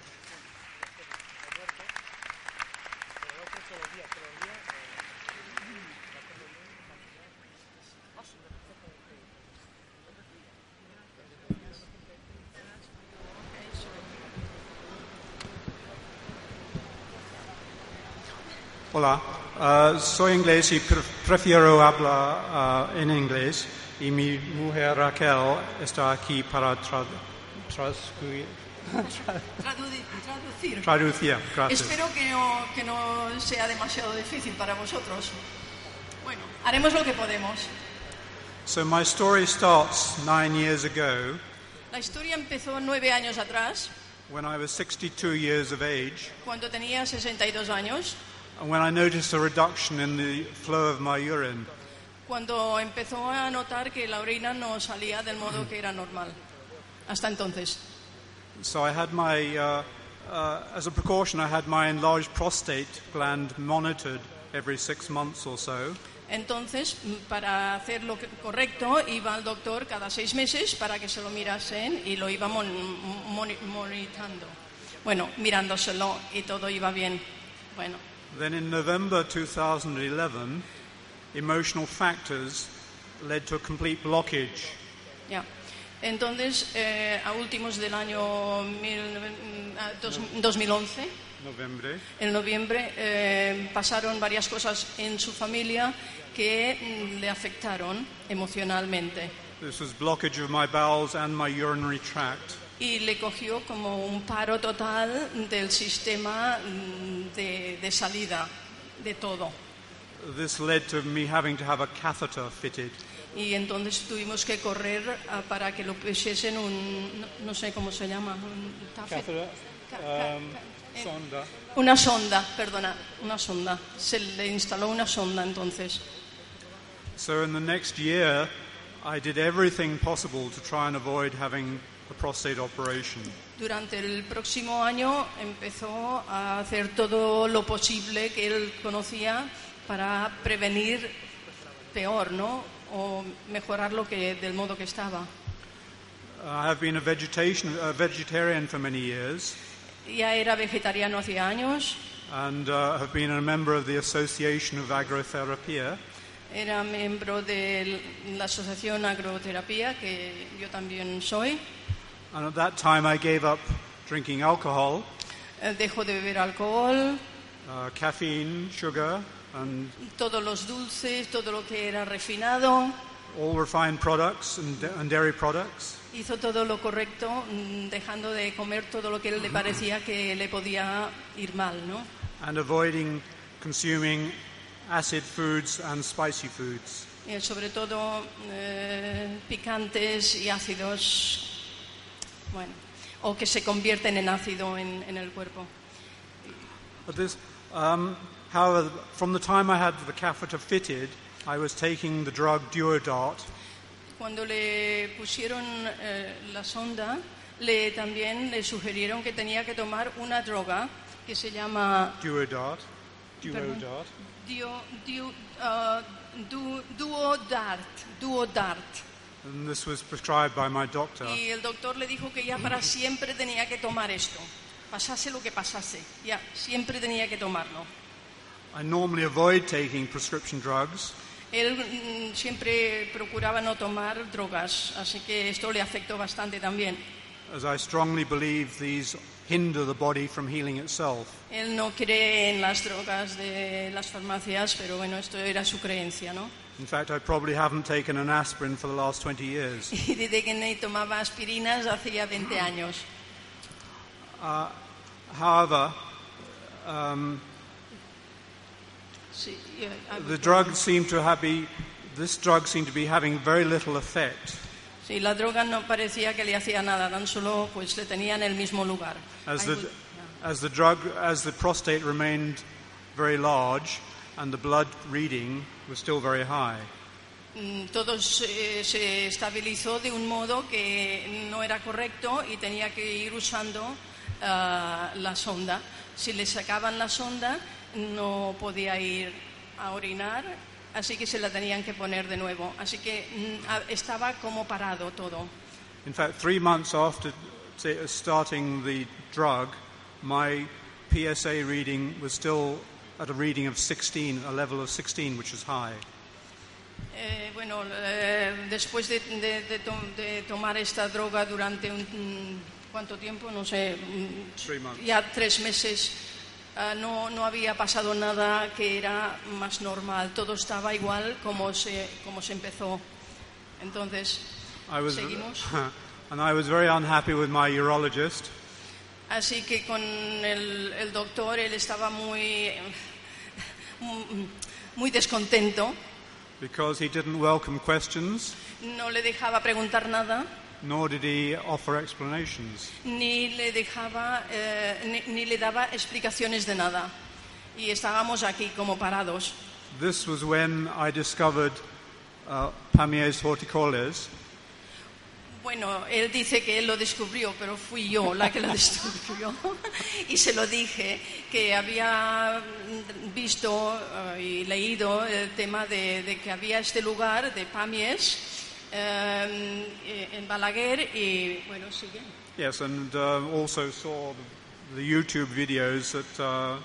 Hola, uh, soy inglés y pre prefiero hablar uh, en inglés y mi mujer Raquel está aquí para tra <laughs> traducir. traducir. Traducir, gracias. Espero que no, que no sea demasiado difícil para vosotros. Bueno, haremos lo que podemos. So my story starts nine years ago. La historia empezó nueve años atrás. When I was 62 years of age. Cuando tenía 62 años. And when I noticed a reduction in the flow of my urine. Cuando empezó a notar que la orina no salía del modo que era normal. Hasta entonces. So I had my, uh, uh, as a precaution, I had my enlarged prostate gland monitored every six months or so. Entonces, para hacer lo correcto, iba al doctor cada seis meses para que se lo mirasen y lo iba mon mon monitando. Bueno, mirándoselo y todo iba bien. Bueno. Then in November 2011, emotional factors led to a complete blockage. Yeah. Entonces, eh, a últimos del año mil, dos, 2011, noviembre. en noviembre, eh, pasaron varias cosas en su familia que le afectaron emocionalmente. This was blockage of my bowels and my urinary tract. Y le cogió como un paro total del sistema de, de salida, de todo. This led to me having to have a catheter fitted. Y entonces tuvimos que correr uh, para que lo pusiesen un, no, no, sé cómo se llama, un catheter, ca ca um, ca sonda. Una sonda, perdona, una sonda. Se le instaló una sonda entonces. So in the next year, I did everything possible to try and avoid having. Durante el próximo año empezó a hacer todo lo posible que él conocía para prevenir peor, ¿no? O mejorar lo que del modo que estaba. I have been a, vegetation, a vegetarian for many years. Ya era vegetariano hacía años. And uh, have been a member of the Association of Agrotherapia. Era miembro de la Asociación Agroterapia, que yo también soy. And at that time I gave up drinking alcohol. Dejo de beber alcohol. Uh, caffeine, sugar, and todos los dulces, todo lo que era refinado. All refined products and, and dairy products. Hizo todo lo correcto, dejando de comer todo lo que le parecía que le podía ir mal, ¿no? And avoiding consuming acid foods and spicy foods. Y sobre todo eh, picantes y ácidos bueno, o que se convierten en ácido en, en el cuerpo. But this, um, however, from the time I had the catheter fitted, I was taking the drug Duodart. Cuando le pusieron eh, la sonda, le también le sugirieron que tenía que tomar una droga que se llama Duodart. Duodart. Dio, dio, uh, du, duodart. Duodart. And this was prescribed by my doctor. Y el doctor le dijo que ya para siempre tenía que tomar esto. Pasase lo que pasase, ya siempre tenía que tomarlo. I normally avoid taking prescription drugs, Él mm, siempre procuraba no tomar drogas, así que esto le afectó bastante también. as I strongly believe these hinder the body from healing itself. Él no cree en las drogas de las farmacias, pero bueno, esto era su creencia, ¿no? In fact, I probably haven't taken an aspirin for the last 20 years. <laughs> Y dice que no tomaba aspirinas hacía 20 años. Uh, however, um, ah, the drug seemed to have be, this drug seemed to be having very little effect. Sí, la droga no parecía que le hacía nada, tan solo pues le tenía en el mismo lugar. As I the, would- as the drug, as the prostate remained very large and the blood reading was still very high. Mm, todo se, se estabilizó de un modo que no era correcto y tenía que ir usando ah, la sonda. Si le sacaban la sonda, no podía ir a orinar, así que se la tenían que poner de nuevo. Así que mm, estaba como parado todo. In fact, three months after starting the drug, my PSA reading was still at a reading of 16, a level of 16, which is high. Eh, bueno, eh, después de, de- de to- de tomar esta droga durante un, mm, ¿cuánto tiempo? No sé, mm, ya tres meses, no, no había pasado nada que era más normal. Todo estaba igual como se, como se empezó. Entonces, I was, seguimos. <laughs> and I was very unhappy with my urologist Así que con el, el doctor él estaba muy, <laughs> muy descontento. because he didn't welcome questions, No le dejaba preguntar nada. Nor did he offer explanations. ni le dejaba, eh, ni, ni le daba explicaciones de nada. Y estábamos aquí como parados. This was when I discovered uh, Pamiers horticoles, Bueno, él dice que él lo descubrió, pero fui yo la que lo <laughs> descubrió. <laughs> y se lo dije, que había visto eh, y leído el tema de, de que había este lugar de Pamies eh, en Balaguer y, bueno, sigue. yes, and uh, also saw the, the YouTube videos that uh,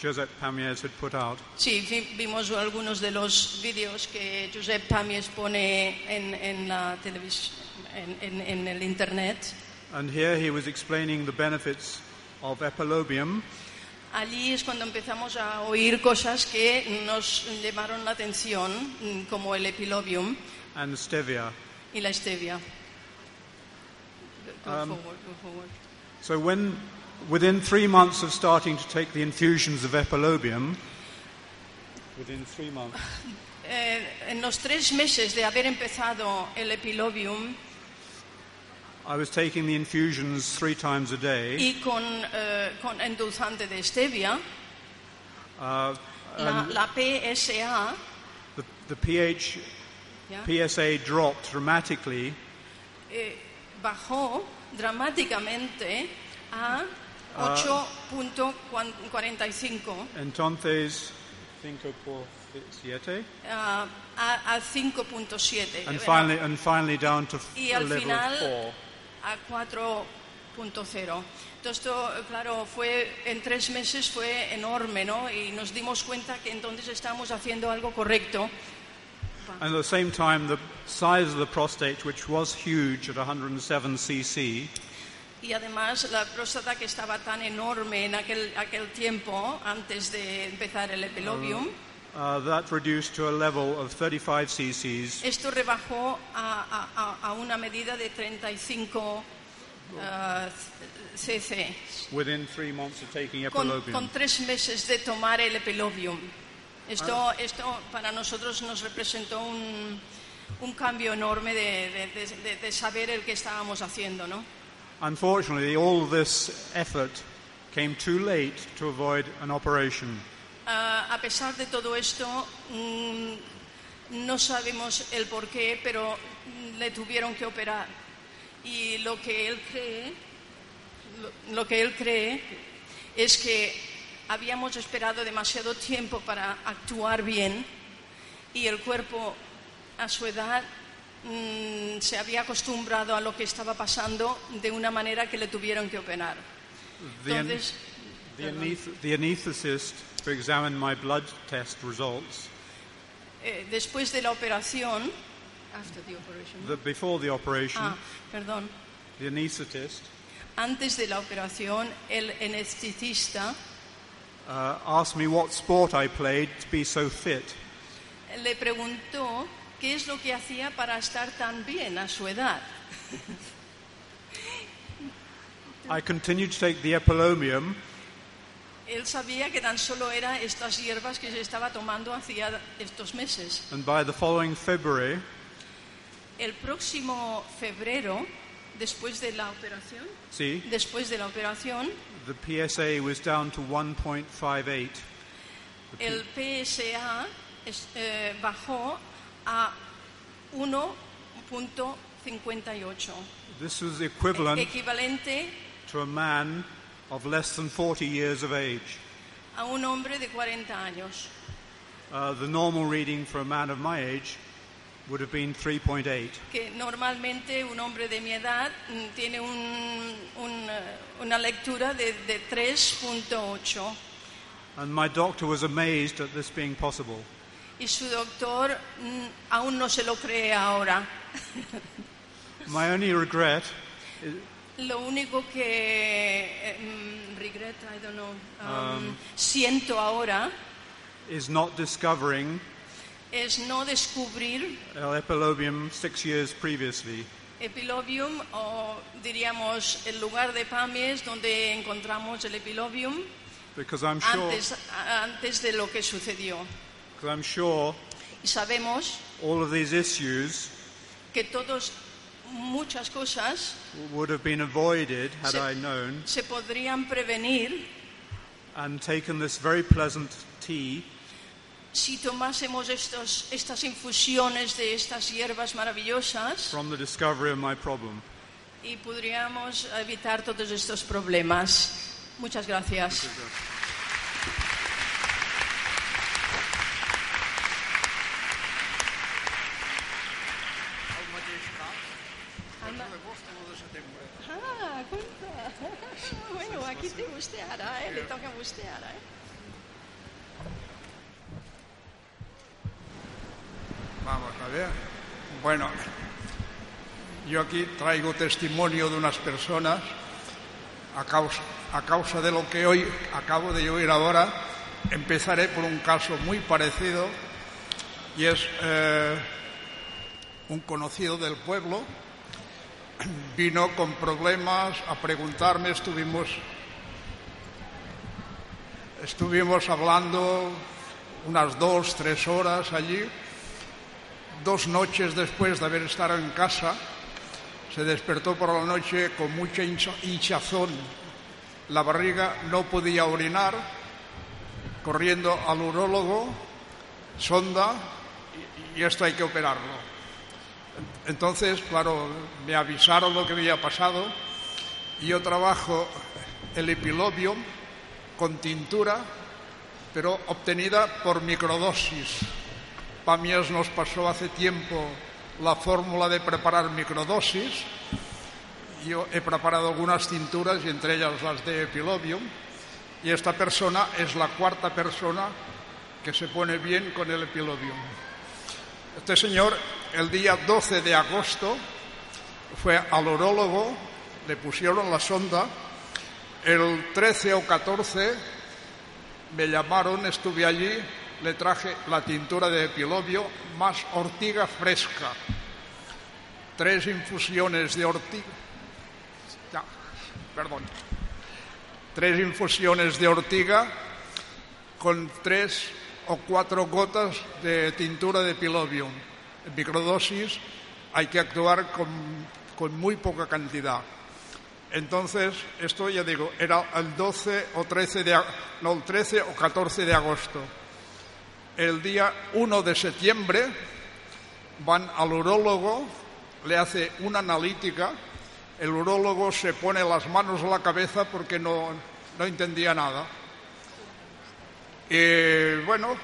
Josette Pamiers had put out. Sí, vi- vimos algunos de los vídeos que Josep Pamies pone en, en la televisión, en, en- en el internet. And here he was explaining the benefits of epilobium Allí es cuando empezamos a oír cosas que nos llamaron la atención, mm, como el epilobium and stevia. y la stevia. Go Um, forward, go forward. So when, within three months of starting to take the infusions of epilobium, within three months, <laughs> Eh, en los tres meses de haber empezado el epilobium I was taking the infusions three times a day. y con, eh, con endulzante de stevia, Uh, la, la PSA the, the pH, PSA dropped dramatically eh, bajó dramáticamente a Ah. 8.45 entonces 5.7 a, a, a 5.7 and finally and finally down to y a al level final of 4. a 4.0. Entonces, esto, claro, fue en tres meses fue enorme, ¿no? Y nos dimos cuenta que entonces estábamos haciendo algo correcto. And at the same time, the size of the prostate, which was huge at 107 cc, Y además la próstata que estaba tan enorme en aquel, aquel tiempo, antes de empezar el epilobium, uh, that reduced to a level of 35 cc's esto rebajó a, a- a- una medida de 35 ah, cc. within three months of taking con tres meses de tomar el epilobium. Esto, esto para nosotros nos representó un, un cambio enorme de, de- de- saber el que estábamos haciendo, ¿no? Unfortunately, all this effort came too late to avoid an operation. Ah, a pesar de todo esto, mm, no sabemos el por qué, pero le tuvieron que operar. Y lo que él cree, lo, lo que él cree es que habíamos esperado demasiado tiempo para actuar bien y el cuerpo a su edad mm, se había acostumbrado a lo que estaba pasando de una manera que le tuvieron que operar. Entonces, the, aneth- the anaesthetist examined my blood test results. eh, después de la operación, after the operation, The, before the operation, ah, perdón, the anaesthetist antes de la operación, el anestesista uh, asked me what sport I played to be so fit. le preguntó qué es lo que hacía para estar tan bien a su edad. I continued to take the epilomium, Él sabía que tan solo era estas hierbas que se estaba tomando hacía estos meses. and by the following February, El próximo febrero, después de la operación, see, después de la operación, the PSA was down to 1.58. el PSA es- eh, bajó a 1.58, This was equivalent equivalente to a man of less than 40 years of age. a un hombre de 40 años. Uh, the normal reading for a man of my age would have been 3.8. que normalmente un hombre de mi edad mm, tiene un- un, eh, una lectura de, de 3.8 And my doctor was amazed at this being possible. y su doctor mm, aún no se lo cree ahora. <laughs> My only regret is, Lo único que mm, regret, I don't know, um, Um, siento ahora is not discovering es no descubrir El epilobium six years previously. epilobium o diríamos el lugar de Pamies donde encontramos el epilobium Because I'm sure, antes, antes de lo que sucedió. because I'm sure Y sabemos all of these issues que todos, muchas cosas would have been avoided had Se- I known se podrían prevenir and taken this very pleasant tea si tomásemos estos, estas infusiones de estas hierbas maravillosas from the discovery of my problem. y podríamos evitar todos estos problemas. Muchas gracias. Ah, cuenta. <laughs> Bueno, aquí te usted ahora, ¿eh? Le toca ahora, ¿eh? Vamos a ver. Bueno, yo aquí traigo testimonio de unas personas a causa, de lo que hoy acabo de oír ahora. Empezaré por un caso muy parecido y es eh, un conocido del pueblo. Vino con problemas a preguntarme, estuvimos, estuvimos hablando unas dos, tres horas allí dos noches después de haber estado en casa, se despertó por la noche con mucha hincha- hinchazón. La barriga no podía orinar, corriendo al urólogo, sonda, y, esto hay que operarlo. Entonces, claro, me avisaron lo que había pasado y yo trabajo el epilobio con tintura, pero obtenida por microdosis. Pamies nos pasó hace tiempo la fórmula de preparar microdosis. Yo he preparado algunas tinturas y entre ellas las de epilobium. Y esta persona es la cuarta persona que se pone bien con el epilobium. Este señor, el día 12 de agosto, fue al urólogo, le pusieron la sonda. El 13 o 14 me llamaron, estuve allí, le traje la tintura de epilobio más ortiga fresca. Tres infusiones de ortiga. Ya, perdón. Tres infusiones de ortiga con tres o cuatro gotas de tintura de epilobio. En microdosis hay que actuar con, con muy poca cantidad. Entonces, esto ya digo, era el 12 o 13 de, no, el 13 o 14 de agosto. El día 1 de septiembre van al urólogo, le hace una analítica, el urólogo se pone las manos a la cabeza porque no, no entendía nada. Y bueno,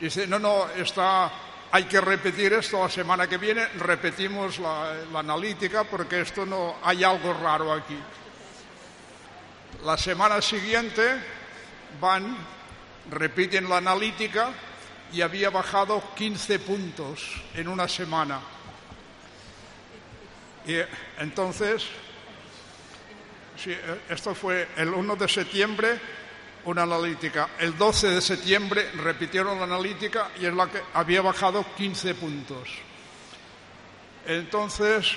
dice, no, no, está hay que repetir esto la semana que viene, repetimos la, la analítica porque esto no hay algo raro aquí. La semana siguiente van, repiten la analítica y había bajado 15 puntos en una semana. Y entonces, sí, esto fue el 1 de septiembre, una analítica. El 12 de septiembre repitieron la analítica y es la que había bajado 15 puntos. Entonces,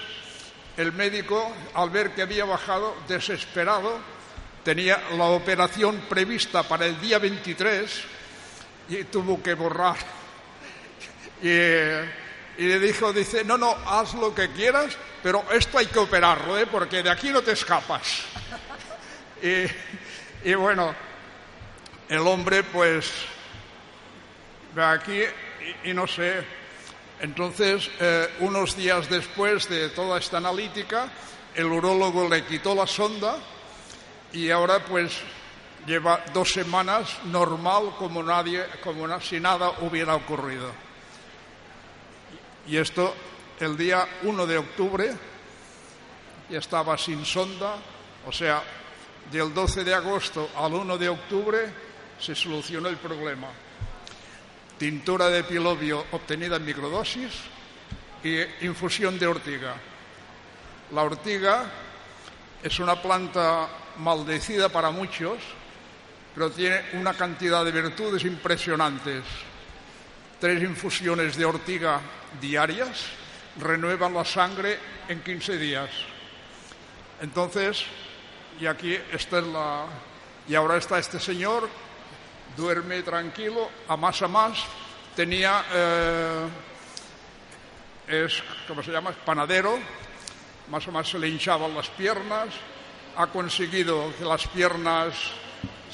el médico, al ver que había bajado, desesperado, tenía la operación prevista para el día 23 y tuvo que borrar. Y, le dijo, dice, no, no, haz lo que quieras, pero esto hay que operarlo, ¿eh? porque de aquí no te escapas. Y, bueno, el hombre pues ve aquí y, y no sé. Entonces, eh, unos días después de toda esta analítica, el urólogo le quitó la sonda y ahora pues lleva dos semanas normal como nadie, como si nada hubiera ocurrido. Y esto el día 1 de octubre ya estaba sin sonda, o sea, del 12 de agosto al 1 de octubre se solucionó el problema. Tintura de pilobio obtenida en microdosis y infusión de ortiga. La ortiga es una planta maldecida para muchos, pero tiene una cantidad de virtudes impresionantes. Tres infusiones de ortiga diarias renuevan la sangre en 15 días. Entonces, y aquí esta es la. Y ahora está este señor, duerme tranquilo, a más a más. Tenía. eh, es, ¿cómo se llama? Es panadero, más o más se le hinchaban las piernas, ha conseguido que las piernas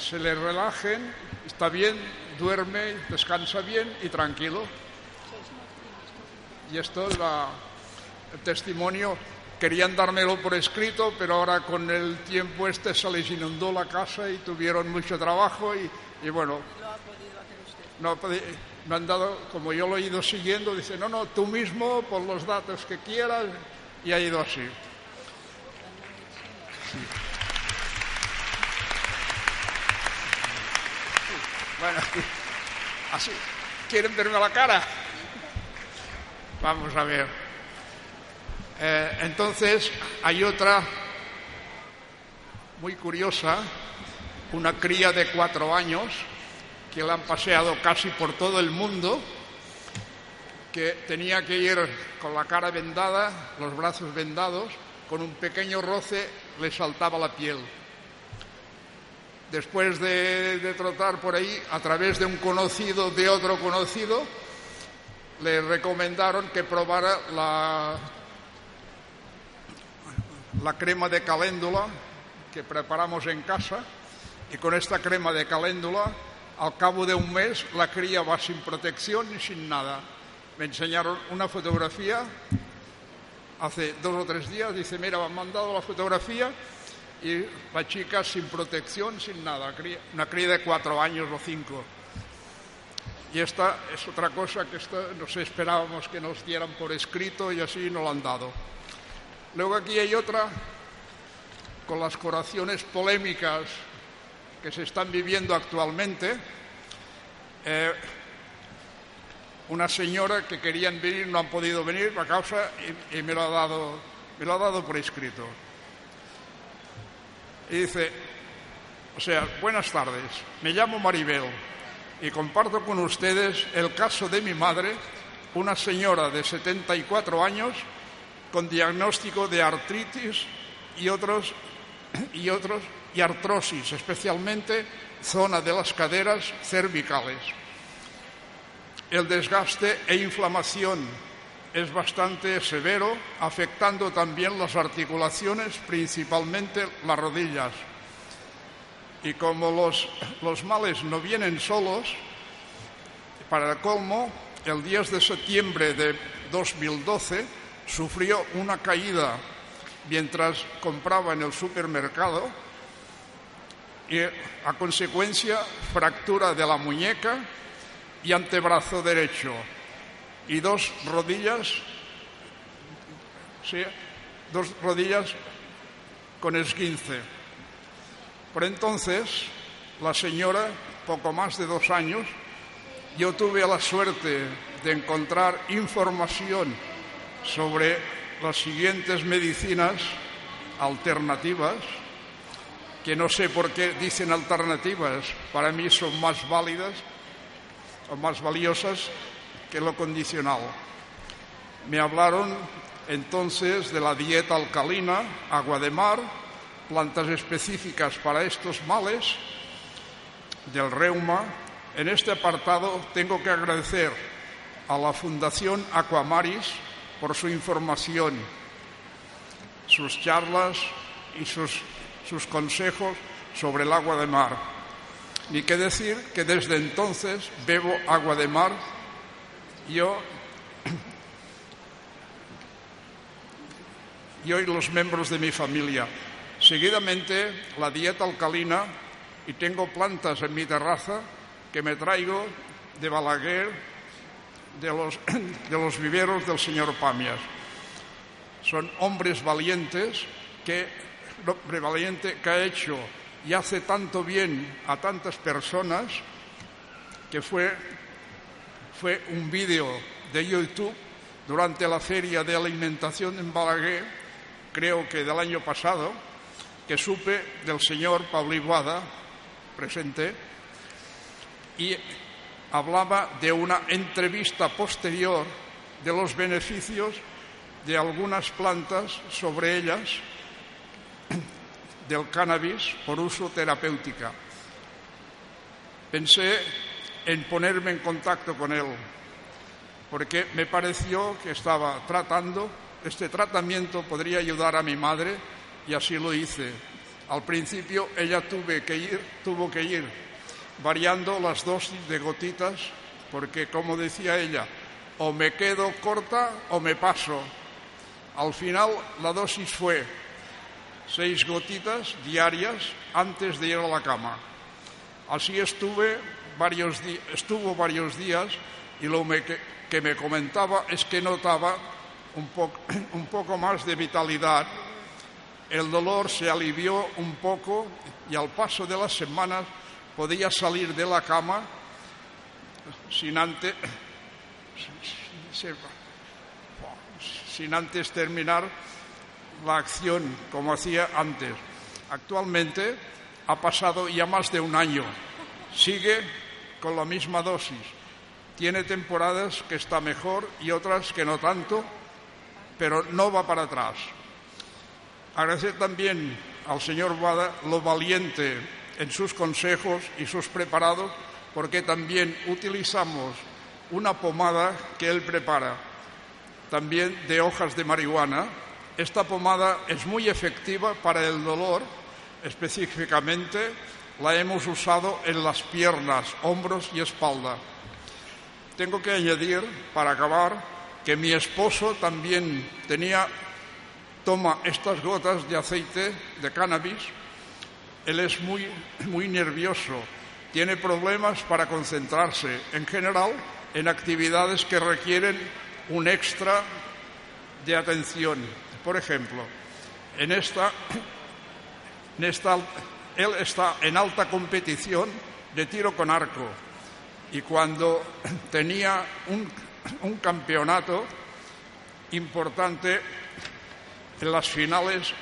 se le relajen, está bien, duerme, descansa bien y tranquilo. Y esto es el testimonio. Querían dármelo por escrito, pero ahora con el tiempo este se les inundó la casa y tuvieron mucho trabajo y, bueno, no, ha podi- me han dado, como yo lo he ido siguiendo, dice, no, no, tú mismo, por los datos que quieras, y ha ido así. Bueno, <laughs> así, ¿quieren verme la cara? Vamos a ver. Eh, entonces, hay otra muy curiosa, una cría de cuatro años que la han paseado casi por todo el mundo, que tenía que ir con la cara vendada, los brazos vendados, con un pequeño roce le saltaba la piel. Después de, de trotar por ahí, a través de un conocido de otro conocido, le recomendaron que probara la, la crema de caléndula que preparamos en casa y con esta crema de caléndula al cabo de un mes la cría va sin protección y sin nada. Me enseñaron una fotografía hace dos o tres días, dice, mira, me han mandado la fotografía y la chica sin protección, sin nada, una cría de cuatro años o cinco. Y esta es otra cosa que esta nos esperábamos que nos dieran por escrito y así nos lo han dado. Luego aquí hay otra con las curaciones polémicas que se están viviendo actualmente. Eh, una señora que querían venir no han podido venir a causa y, y me, lo ha dado, me lo ha dado por escrito. Y dice, o sea, buenas tardes, me llamo Maribel y comparto con ustedes el caso de mi madre, una señora de 74 años con diagnóstico de artritis y otros <clears throat> y otros y artrosis, especialmente zona de las caderas cervicales. El desgaste e inflamación es bastante severo, afectando también las articulaciones, principalmente las rodillas. Y como los, males no vienen solos, para el colmo, el 10 de septiembre de 2012 sufrió una caída mientras compraba en el supermercado y a consecuencia fractura de la muñeca y antebrazo derecho. Y dos rodillas, sí, dos rodillas con esguince. Por entonces, la señora, poco más de dos años, yo tuve la suerte de encontrar información sobre las siguientes medicinas alternativas, que no sé por qué dicen alternativas, para mí son más válidas o más valiosas que lo condicional. Me hablaron entonces de la dieta alcalina, agua de mar, plantas específicas para estos males, del reuma. En este apartado tengo que agradecer a la Fundación Aquamaris por su información, sus charlas y sus, sus consejos sobre el agua de mar. Ni que decir que desde entonces bebo agua de mar. Yo y hoy los miembros de mi familia. Seguidamente, la dieta alcalina y tengo plantas en mi terraza que me traigo de Balaguer, de los, <coughs> de los viveros del señor Pamias. Son hombres valientes que, hombre valiente que ha hecho y hace tanto bien a tantas personas que fue, fue un vídeo de YouTube durante la feria de alimentación en Balaguer, creo que del año pasado, que supe del señor Pablo Iguada, presente, y hablaba de una entrevista posterior de los beneficios de algunas plantas sobre ellas del cannabis por uso terapéutica. Pensé en ponerme en contacto con él, porque me pareció que estaba tratando, este tratamiento podría ayudar a mi madre y así lo hice. Al principio ella tuve que ir, tuvo que ir variando las dosis de gotitas, porque como decía ella, o me quedo corta o me paso. Al final la dosis fue seis gotitas diarias antes de ir a la cama. Así estuve varios estuvo varios días y lo que, que, me comentaba es que notaba un, <clears throat> un poco más de vitalidad. El dolor se alivió un poco y al paso de las semanas podía salir de la cama sin antes, <clears throat> sin antes terminar la acción como hacía antes. Actualmente ha pasado ya más de un año. Sigue con la misma dosis. Tiene temporadas que está mejor y otras que no tanto, pero no va para atrás. Agradecer también al señor Bada lo valiente en sus consejos y sus preparados, porque también utilizamos una pomada que él prepara, también de hojas de marihuana, esta pomada es muy efectiva para el dolor, específicamente la hemos usado en las piernas, hombros y espalda. Tengo que añadir, para acabar, que mi esposo también tenía, toma estas gotas de aceite de cannabis. Él es muy, muy nervioso, tiene problemas para concentrarse, en general, en actividades que requieren un extra de atención. Por ejemplo, en esta, él está en alta competición de tiro con arco y cuando tenía un, un campeonato importante en las finales,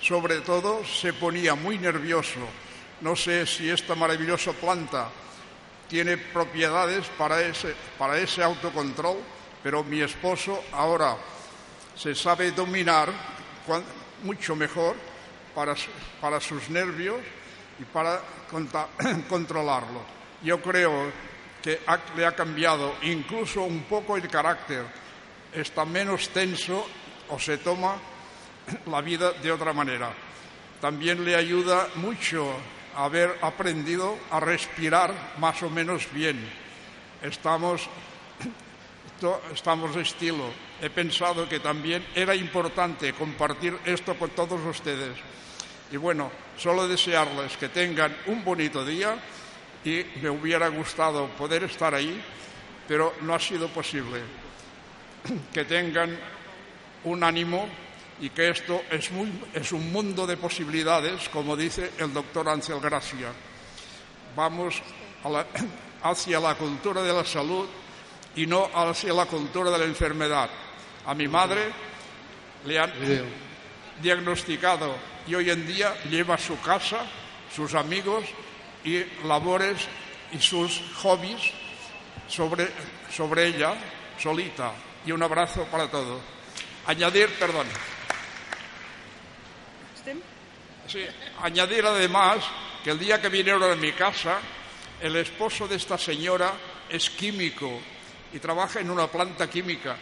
sobre todo se ponía muy nervioso. No sé si esta maravillosa planta tiene propiedades para ese, para ese autocontrol pero mi esposo ahora se sabe dominar mucho mejor para, sus nervios y para <clears throat> controlarlo. Yo creo que le ha cambiado incluso un poco el carácter, está menos tenso o se toma <clears throat> la vida de otra manera. También le ayuda mucho haber aprendido a respirar más o menos bien. Estamos estamos de estilo. He pensado que también era importante compartir esto con todos ustedes. Y bueno, solo desearles que tengan un bonito día y me hubiera gustado poder estar ahí, pero no ha sido posible. <clears throat> Que tengan un ánimo y que esto es, muy, un mundo de posibilidades, como dice el doctor Ansel Gracia. Vamos <clears throat> hacia la cultura de la salud y no hacia la cultura de la enfermedad. A mi madre le han diagnosticado y hoy en día lleva su casa, sus amigos y labores y sus hobbies sobre, sobre ella, solita. Y un abrazo para todos. Añadir, perdón. Sí, añadir además que el día que vinieron a mi casa, el esposo de esta señora es químico y trabaja en una planta química.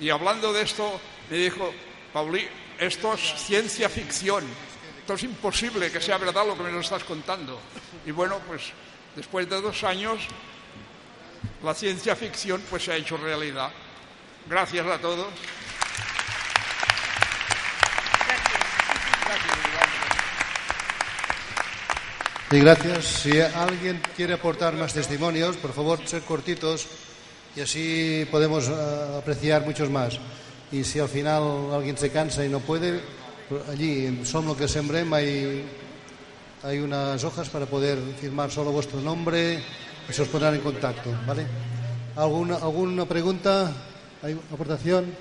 Y hablando de esto, me dijo, Pauli, esto es ciencia ficción. Esto es imposible que sea verdad lo que me lo estás contando. Y bueno, pues después de dos años, la ciencia ficción pues se ha hecho realidad. Gracias a todos. Y gracias. Si alguien quiere aportar más testimonios, por favor, ser cortitos y así podemos uh, apreciar muchos más. Y si al final alguien se cansa y no puede, allí en Som lo que sembrem hay, hay unas hojas para poder firmar solo vuestro nombre y se os pondrán en contacto. ¿vale? ¿Alguna, alguna pregunta? ¿Hay aportación?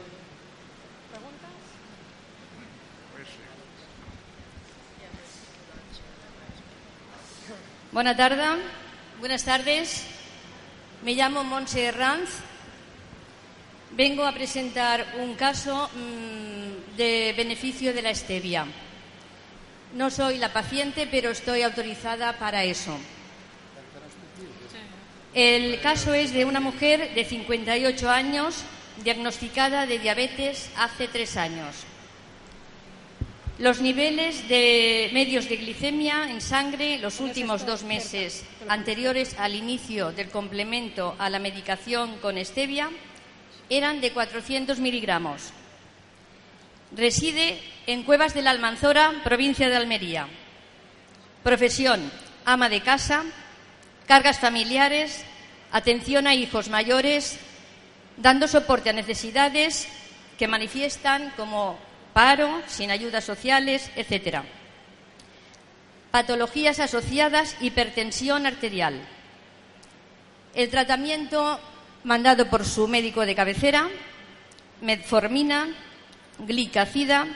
Buenas tardes. Buenas tardes. Me llamo Monse Ranz. Vengo a presentar un caso mmm, de beneficio de la stevia. No soy la paciente, pero estoy autorizada para eso. El caso es de una mujer de 58 años diagnosticada de diabetes hace tres años. Los niveles de medios de glicemia en sangre los últimos dos meses anteriores al inicio del complemento a la medicación con stevia eran de 400 miligramos. Reside en Cuevas de la Almanzora, provincia de Almería. Profesión, ama de casa, cargas familiares, atención a hijos mayores, dando soporte a necesidades que manifiestan como paro, sin ayudas sociales, etc. Patologías asociadas, hipertensión arterial. El tratamiento mandado por su médico de cabecera, metformina, glicacida,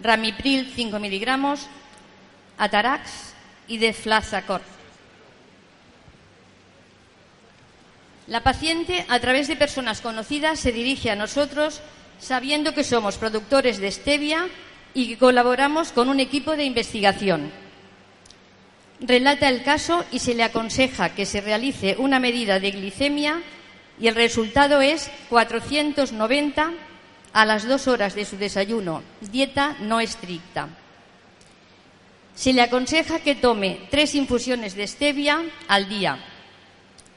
ramipril 5 miligramos, atarax y deflazacort. La paciente, a través de personas conocidas, se dirige a nosotros sabiendo que somos productores de stevia y que colaboramos con un equipo de investigación. Relata el caso y se le aconseja que se realice una medida de glicemia y el resultado es 490 a las dos horas de su desayuno, dieta no estricta. Se le aconseja que tome tres infusiones de stevia al día,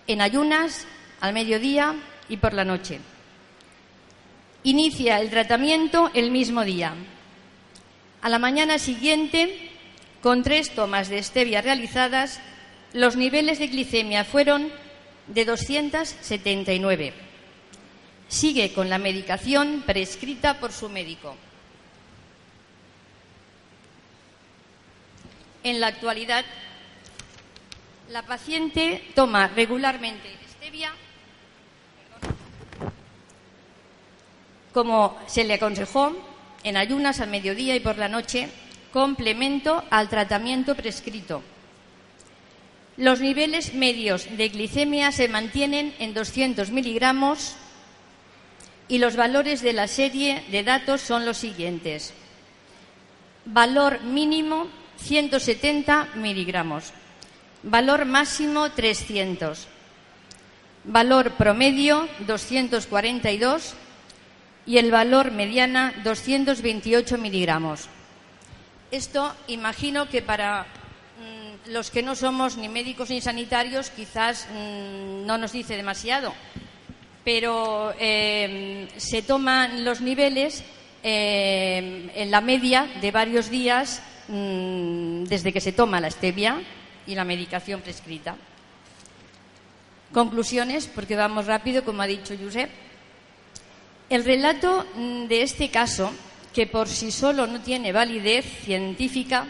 en ayunas, al mediodía y por la noche. Inicia el tratamiento el mismo día. A la mañana siguiente, con tres tomas de stevia realizadas, los niveles de glicemia fueron de 279. Sigue con la medicación prescrita por su médico. En la actualidad, la paciente toma regularmente stevia como se le aconsejó, en ayunas al mediodía y por la noche, complemento al tratamiento prescrito. Los niveles medios de glicemia se mantienen en 200 miligramos y los valores de la serie de datos son los siguientes. Valor mínimo 170 miligramos. Valor máximo 300. Valor promedio 242 y el valor mediana 228 miligramos. Esto imagino que para mm, los que no somos ni médicos ni sanitarios quizás mm, no nos dice demasiado, pero eh, se toman los niveles eh, en la media de varios días mm, desde que se toma la stevia y la medicación prescrita. Conclusiones, porque vamos rápido, como ha dicho Josep. El relato mm, de este caso, que por sí solo no tiene validez científica,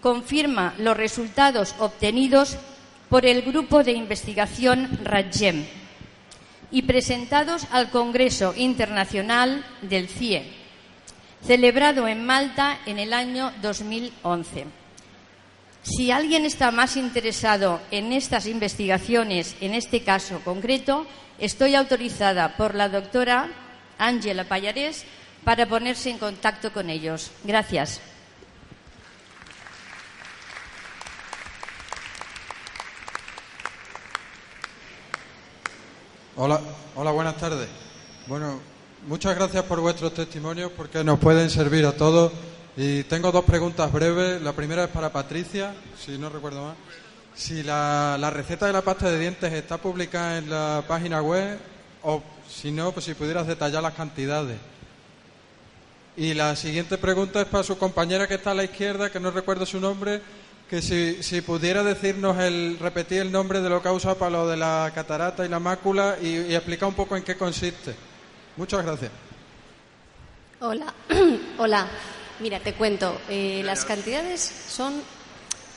confirma los resultados obtenidos por el grupo de investigación RADGEM y presentados al Congreso Internacional del CIE, celebrado en Malta en el año 2011. Si alguien está más interesado en estas investigaciones, en este caso concreto, estoy autorizada por la doctora Ángela Payarés para ponerse en contacto con ellos. Gracias. Hola, hola, buenas tardes. Bueno, muchas gracias por vuestros testimonios porque nos pueden servir a todos. Y tengo dos preguntas breves. La primera es para Patricia, si no recuerdo mal. Si la receta de la pasta de dientes está publicada en la página web o si no, pues si pudieras detallar las cantidades. Y la siguiente pregunta es para su compañera que está a la izquierda, que no recuerdo su nombre que si, si, pudiera decirnos el repetir el nombre de lo que ha usado para lo de la catarata y la mácula y, y explicar un poco en qué consiste. Muchas gracias. Hola, <clears throat> hola. Mira, te cuento. Eh, las cantidades son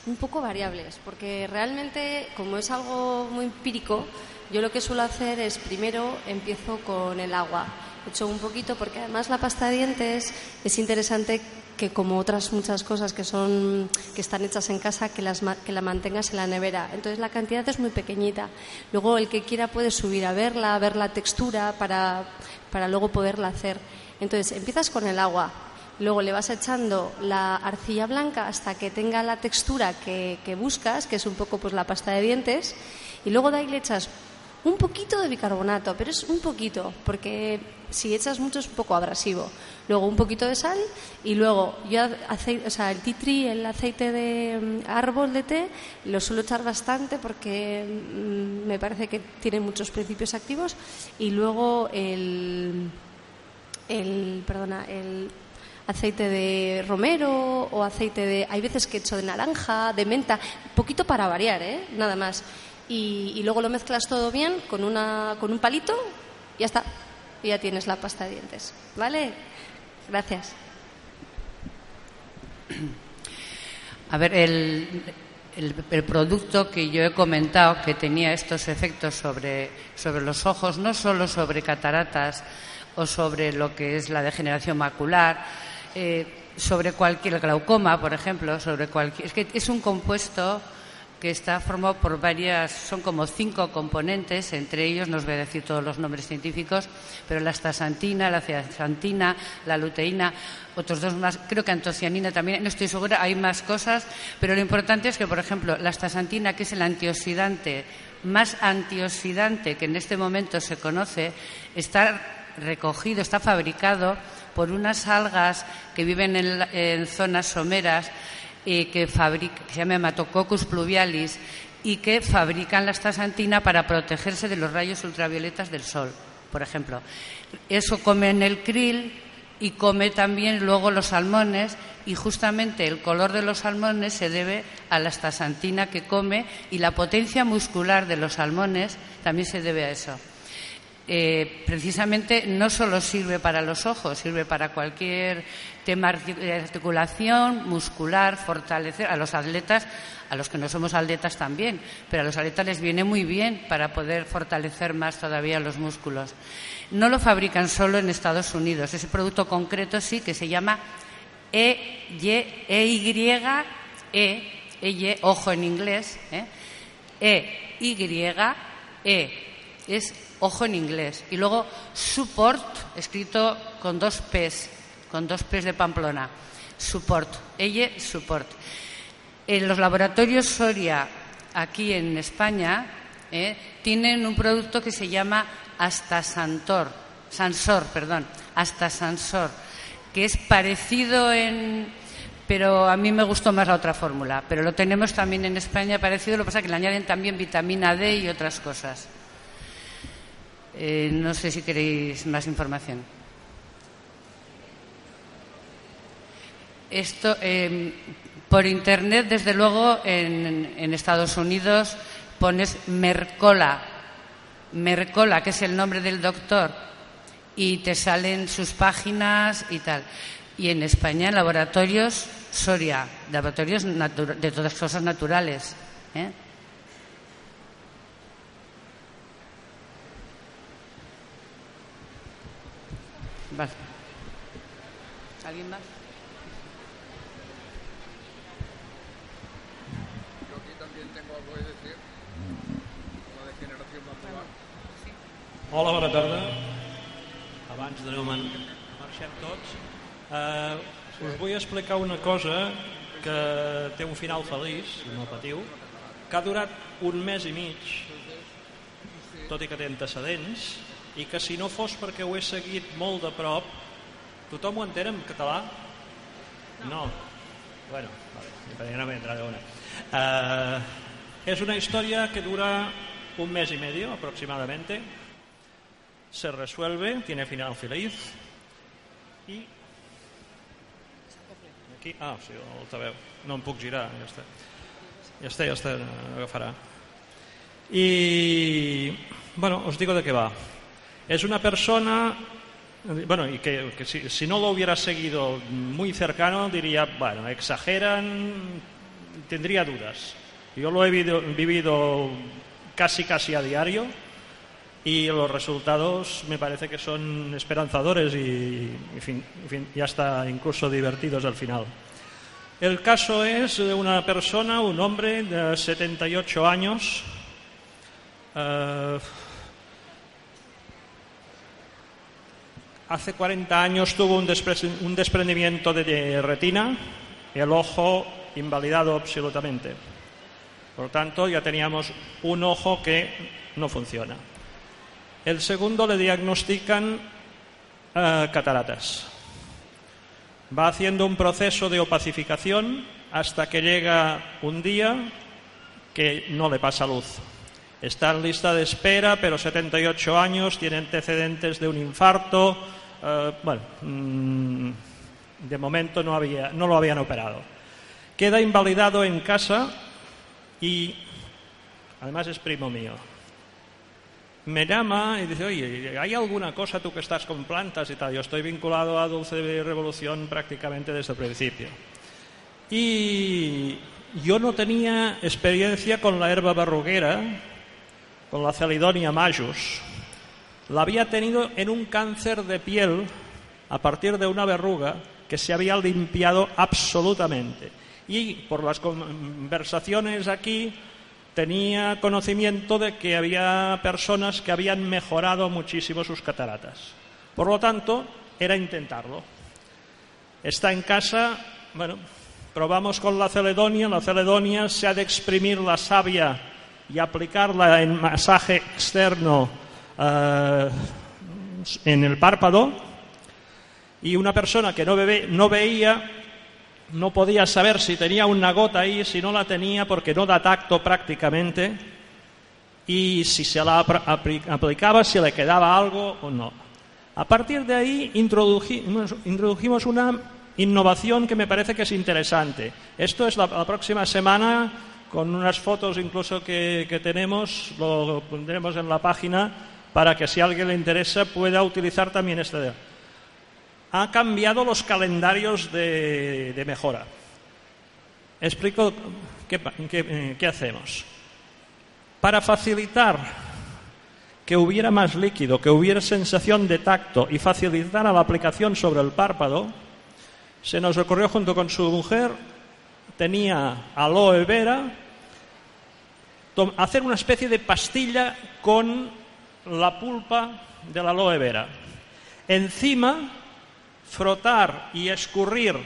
un poco variables porque realmente, como es algo muy empírico, yo lo que suelo hacer es primero empiezo con el agua. Echo un poquito porque además la pasta de dientes es interesante que como otras muchas cosas que son que están hechas en casa que las que la mantengas en la nevera. Entonces la cantidad es muy pequeñita. Luego el que quiera puede subir a verla ver la textura para, para luego poderla hacer. Entonces empiezas con el agua. Luego le vas echando la arcilla blanca hasta que tenga la textura que, que buscas que es un poco pues la pasta de dientes. Y luego de ahí le echas un poquito de bicarbonato, pero es un poquito, porque si echas mucho es un poco abrasivo. Luego un poquito de sal y luego yo aceite, o sea, el tea el aceite de mm, árbol de té, lo suelo echar bastante porque mm, me parece que tiene muchos principios activos y luego el, el perdona, el aceite de romero o aceite de hay veces que echo de naranja, de menta, poquito para variar, ¿eh? Nada más y, luego lo mezclas todo bien con, una, con un palito y ya está. Y ya tienes la pasta de dientes. ¿Vale? Gracias. A ver, el, el, producto que yo he comentado que tenía estos efectos sobre, sobre los ojos, no solo sobre cataratas o sobre lo que es la degeneración macular, eh, sobre cualquier glaucoma, por ejemplo, sobre cualquier. Es que es un compuesto que está formado por varias, son como cinco componentes, entre ellos, no os voy a decir todos los nombres científicos, pero la astaxantina, la ceaxantina, la luteína, otros dos más, creo que antocianina también, no estoy segura, hay más cosas, pero lo importante es que, por ejemplo, la astaxantina, que es el antioxidante más antioxidante que en este momento se conoce, está recogido, está fabricado por unas algas que viven en, en zonas someras que, fabrica, se llama Hematococcus pluvialis y que fabrican la astaxantina para protegerse de los rayos ultravioletas del sol, por ejemplo. Eso come en el krill y come también luego los salmones y justamente el color de los salmones se debe a la astaxantina que come y la potencia muscular de los salmones también se debe a eso. Eh, precisamente no solo sirve para los ojos, sirve para cualquier tema de articulación, muscular, fortalecer a los atletas, a los que no somos atletas también, pero a los atletas les viene muy bien para poder fortalecer más todavía los músculos. No lo fabrican solo en Estados Unidos, ese producto concreto sí que se llama EY, E, E, e ojo en inglés, ¿eh? E, Y, E, es ojo en inglés. Y luego support, escrito con dos P's, con dos P's de Pamplona. Support, ella support. En los laboratorios Soria, aquí en España, eh, tienen un producto que se llama Astasansor, Sansor, perdón, Astasansor, que es parecido en, pero a mí me gustó más la otra fórmula. Pero lo tenemos también en España parecido, lo que pasa es que le añaden también vitamina D y otras cosas. Eh, no sé si queréis más información. Esto, em, por Internet, desde luego, en, Estados Unidos pones Mercola, Mercola, que es el nombre del doctor, y te salen sus páginas y tal. Y en España, en laboratorios Soria, laboratorios de todas cosas naturales. ¿eh? ¿Alguien más? Yo aquí también tengo algo que decir. La degeneración macular. Hola, bona tarda. Abans de no man... marxem tots. Uh, us vull explicar una cosa que té un final feliç, no patiu, que ha durat un mes i mig, tot i que té antecedents, i que si no fos perquè ho he seguit molt de prop, tothom ho entén en català? No. Bueno, vale, no me entra de una. Uh, es una historia que dura un mes y medio aproximadamente. Se resuelve, tiene final feliz i aquí, ah, sí, l'altaveu no em puc girar, ja està ja està, ja està, agafarà i bueno, os digo de qué va es una persona bueno, y que, si, no lo hubiera seguido muy cercano diría, bueno, exageran tendría dudas yo lo he vivido, casi casi a diario y los resultados me parece que son esperanzadores y, en fin, en fin, ya está incluso divertidos al final. El caso es de una persona, un hombre de 78 años, eh, hace 40 años tuvo un, desprendimiento de retina, el ojo invalidado absolutamente. Por lo tanto, ya teníamos un ojo que no funciona. El segundo le diagnostican uh, cataratas. Va haciendo un proceso de opacificación hasta que llega un día que no le pasa luz. Está en lista de espera, pero 78 años, tiene antecedentes de un infarto. Uh, bueno, mmm, de momento no lo habían operado. Queda invalidado en casa y además es primo mío me llama y dice, oye, ¿hay alguna cosa tú que estás con plantas y tal? Yo estoy vinculado a Dulce Revolución prácticamente desde el principio. Y yo no tenía experiencia con la herba barruguera, con la Celidonia majus. La había tenido en un cáncer de piel a partir de una verruga que se había limpiado absolutamente. Y por las conversaciones aquí tenía conocimiento de que había personas que habían mejorado muchísimo sus cataratas. Por lo tanto, era intentarlo. Está en casa, bueno, probamos con la celedonia. La celedonia se ha de exprimir la savia y aplicarla en masaje externo eh, en el párpado. Y una persona que no, bebe, no veía no podía saber si tenía una gota ahí, si no la tenía, porque no da tacto prácticamente, y si se la aplicaba, si le quedaba algo o no. A partir de ahí introdujimos, introdujimos una innovación que me parece que es interesante. Esto es la, la próxima semana, con unas fotos incluso que, que tenemos, lo pondremos en la página para que si a alguien le interesa pueda utilizar también este ha cambiado los calendarios de, de mejora. Explico qué, qué, qué hacemos. Para facilitar que hubiera más líquido, que hubiera sensación de tacto y facilitar la aplicación sobre el párpado, se nos ocurrió junto con su mujer, tenía aloe vera, hacer una especie de pastilla con la pulpa del aloe vera. Encima frotar y escurrir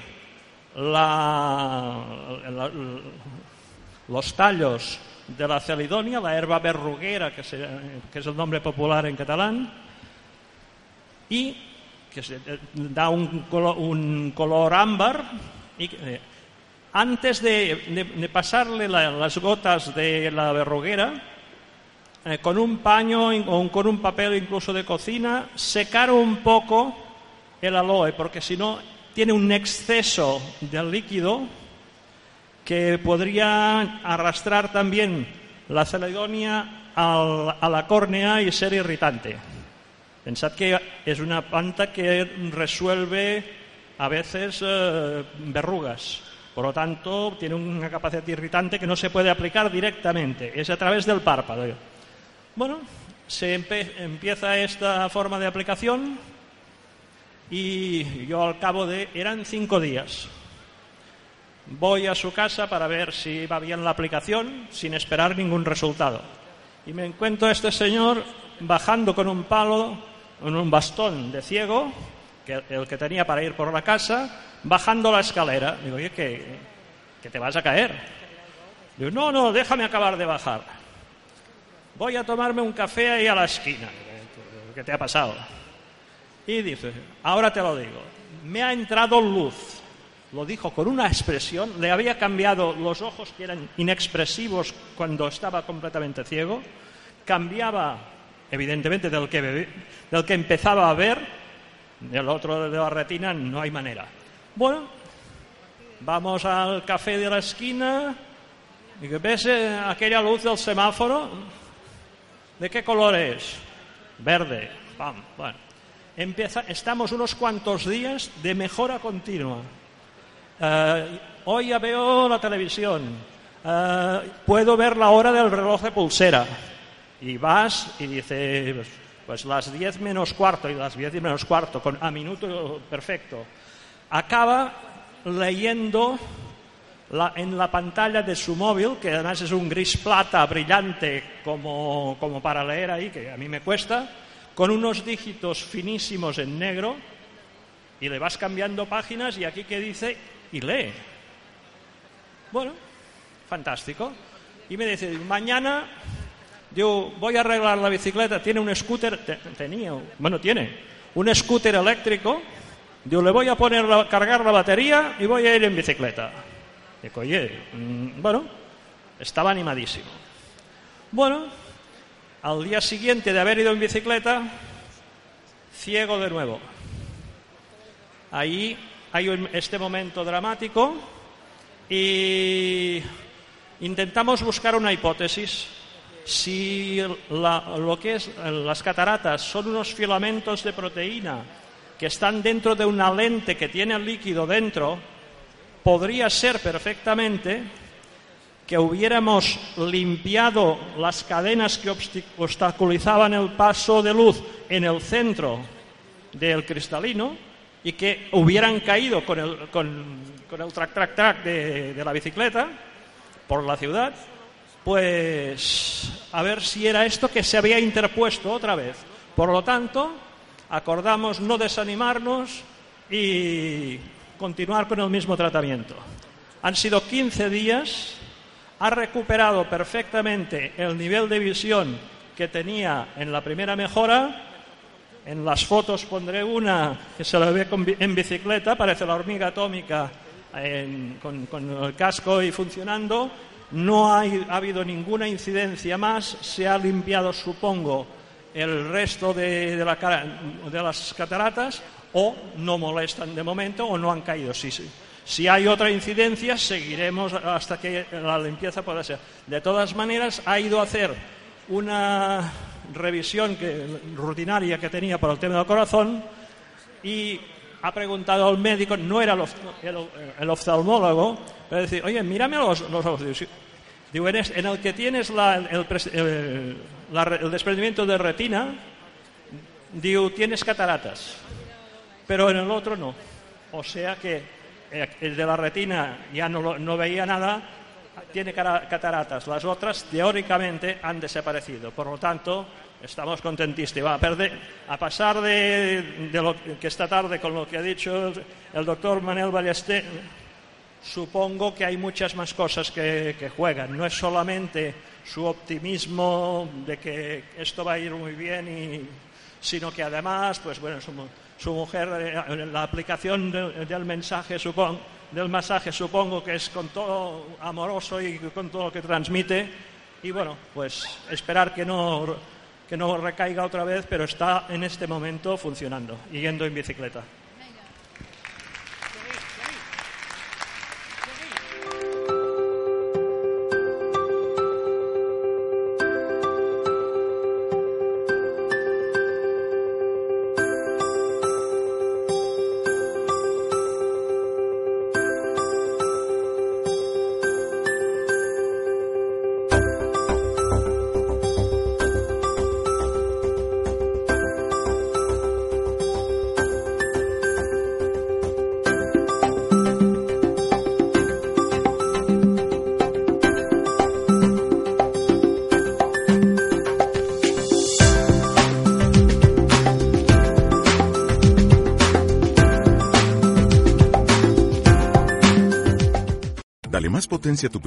la, la, los tallos de la celidonia, la herba verruguera, que, es el nombre popular en catalán, y que se, da un color, un color ámbar. Y, eh, antes de, de, de pasarle la, las gotas de la verruguera, eh, con un paño o con un papel incluso de cocina, secar un poco el aloe, porque si no tiene un exceso de líquido que podría arrastrar también la celedonia a la córnea y ser irritante. Pensad que es una planta que resuelve a veces eh, verrugas. Por lo tanto, tiene una capacidad irritante que no se puede aplicar directamente. Es a través del párpado. Bueno, se empieza esta forma de aplicación y yo al cabo de... eran cinco días. Voy a su casa para ver si va bien la aplicación sin esperar ningún resultado. Y me encuentro a este señor bajando con un palo, con un bastón de ciego, que el que tenía para ir por la casa, bajando la escalera. Digo, oye, que, que te vas a caer. Digo, no, no, déjame acabar de bajar. Voy a tomarme un café ahí a la esquina. ¿Qué te ha pasado? Y dice, ahora te lo digo, me ha entrado luz. Lo dijo con una expresión, le había cambiado los ojos que eran inexpresivos cuando estaba completamente ciego, cambiaba evidentemente que, del que empezaba a ver, del otro de la retina no hay manera. Bueno, vamos al café de la esquina, y que ves eh, aquella luz del semáforo, ¿de qué color es? Verde. Bueno. Empieza, estamos unos cuantos días de mejora continua. Eh, hoy ya veo la televisión. Eh, puedo ver la hora del reloj de pulsera. Y vas y dices, pues, las 10 menos cuarto y las 10 menos cuarto, a minuto perfecto. Acaba leyendo la- en la pantalla de su móvil, que además es un gris plata brillante como, para leer ahí, que a mí me cuesta, con unos dígitos finísimos en negro, y le vas cambiando páginas y aquí que dice, y lee. Bueno, fantástico. Y me dice, mañana yo voy a arreglar la bicicleta, tiene un scooter, te- tenía, bueno, tiene un scooter eléctrico, yo le voy a poner la- cargar la batería y voy a ir en bicicleta. Digo, mm, bueno, estaba animadísimo. Bueno, al día siguiente de haber ido en bicicleta, ciego de nuevo. Ahí hay este momento dramático y intentamos buscar una hipótesis. Si lo que es las cataratas son unos filamentos de proteína que están dentro de una lente que tiene el líquido dentro, podría ser perfectamente que hubiéramos limpiado las cadenas que obstaculizaban el paso de luz en el centro del cristalino y que hubieran caído con el, con, con el track, track, track de, de la bicicleta por la ciudad, pues a ver si era esto que se había interpuesto otra vez. Por lo tanto, acordamos no desanimarnos y continuar con el mismo tratamiento. Han sido 15 días, ha recuperado perfectamente el nivel de visión que tenía en la primera mejora. En las fotos pondré una que se la ve en bicicleta, parece la hormiga atómica en- con, con el casco y funcionando. No hay- ha habido ninguna incidencia más, se ha limpiado, supongo, el resto de, de la de las cataratas o no molestan de momento o no han caído. Si, si- si hay otra incidencia, seguiremos hasta que la limpieza pueda ser. De todas maneras, ha ido a hacer una revisión que, rutinaria que tenía por el tema del corazón y ha preguntado al médico, no era el, of- el- el oftalmólogo, pero decir, oye, mírame los, los ojos. Digo, "Sí". En, el que tienes la- el, el- la el desprendimiento de retina, digo, tienes cataratas, pero en el otro no. O sea que eh, el de la retina ya no, no veía nada, tiene cataratas. Las otras, teóricamente, han desaparecido. Por lo tanto, estamos contentísimos. A, perder, pasar de, lo que esta tarde con lo que ha dicho el, doctor Manuel Ballester, supongo que hay muchas más cosas que, juegan. No es solamente su optimismo de que esto va a ir muy bien, sino que además, pues bueno, mu- su mujer, eh, la aplicación del, del mensaje, supongo, del masaje, supongo que es con todo amoroso y con todo lo que transmite. Y bueno, pues esperar que no, que no recaiga otra vez, pero está en este momento funcionando y yendo en bicicleta.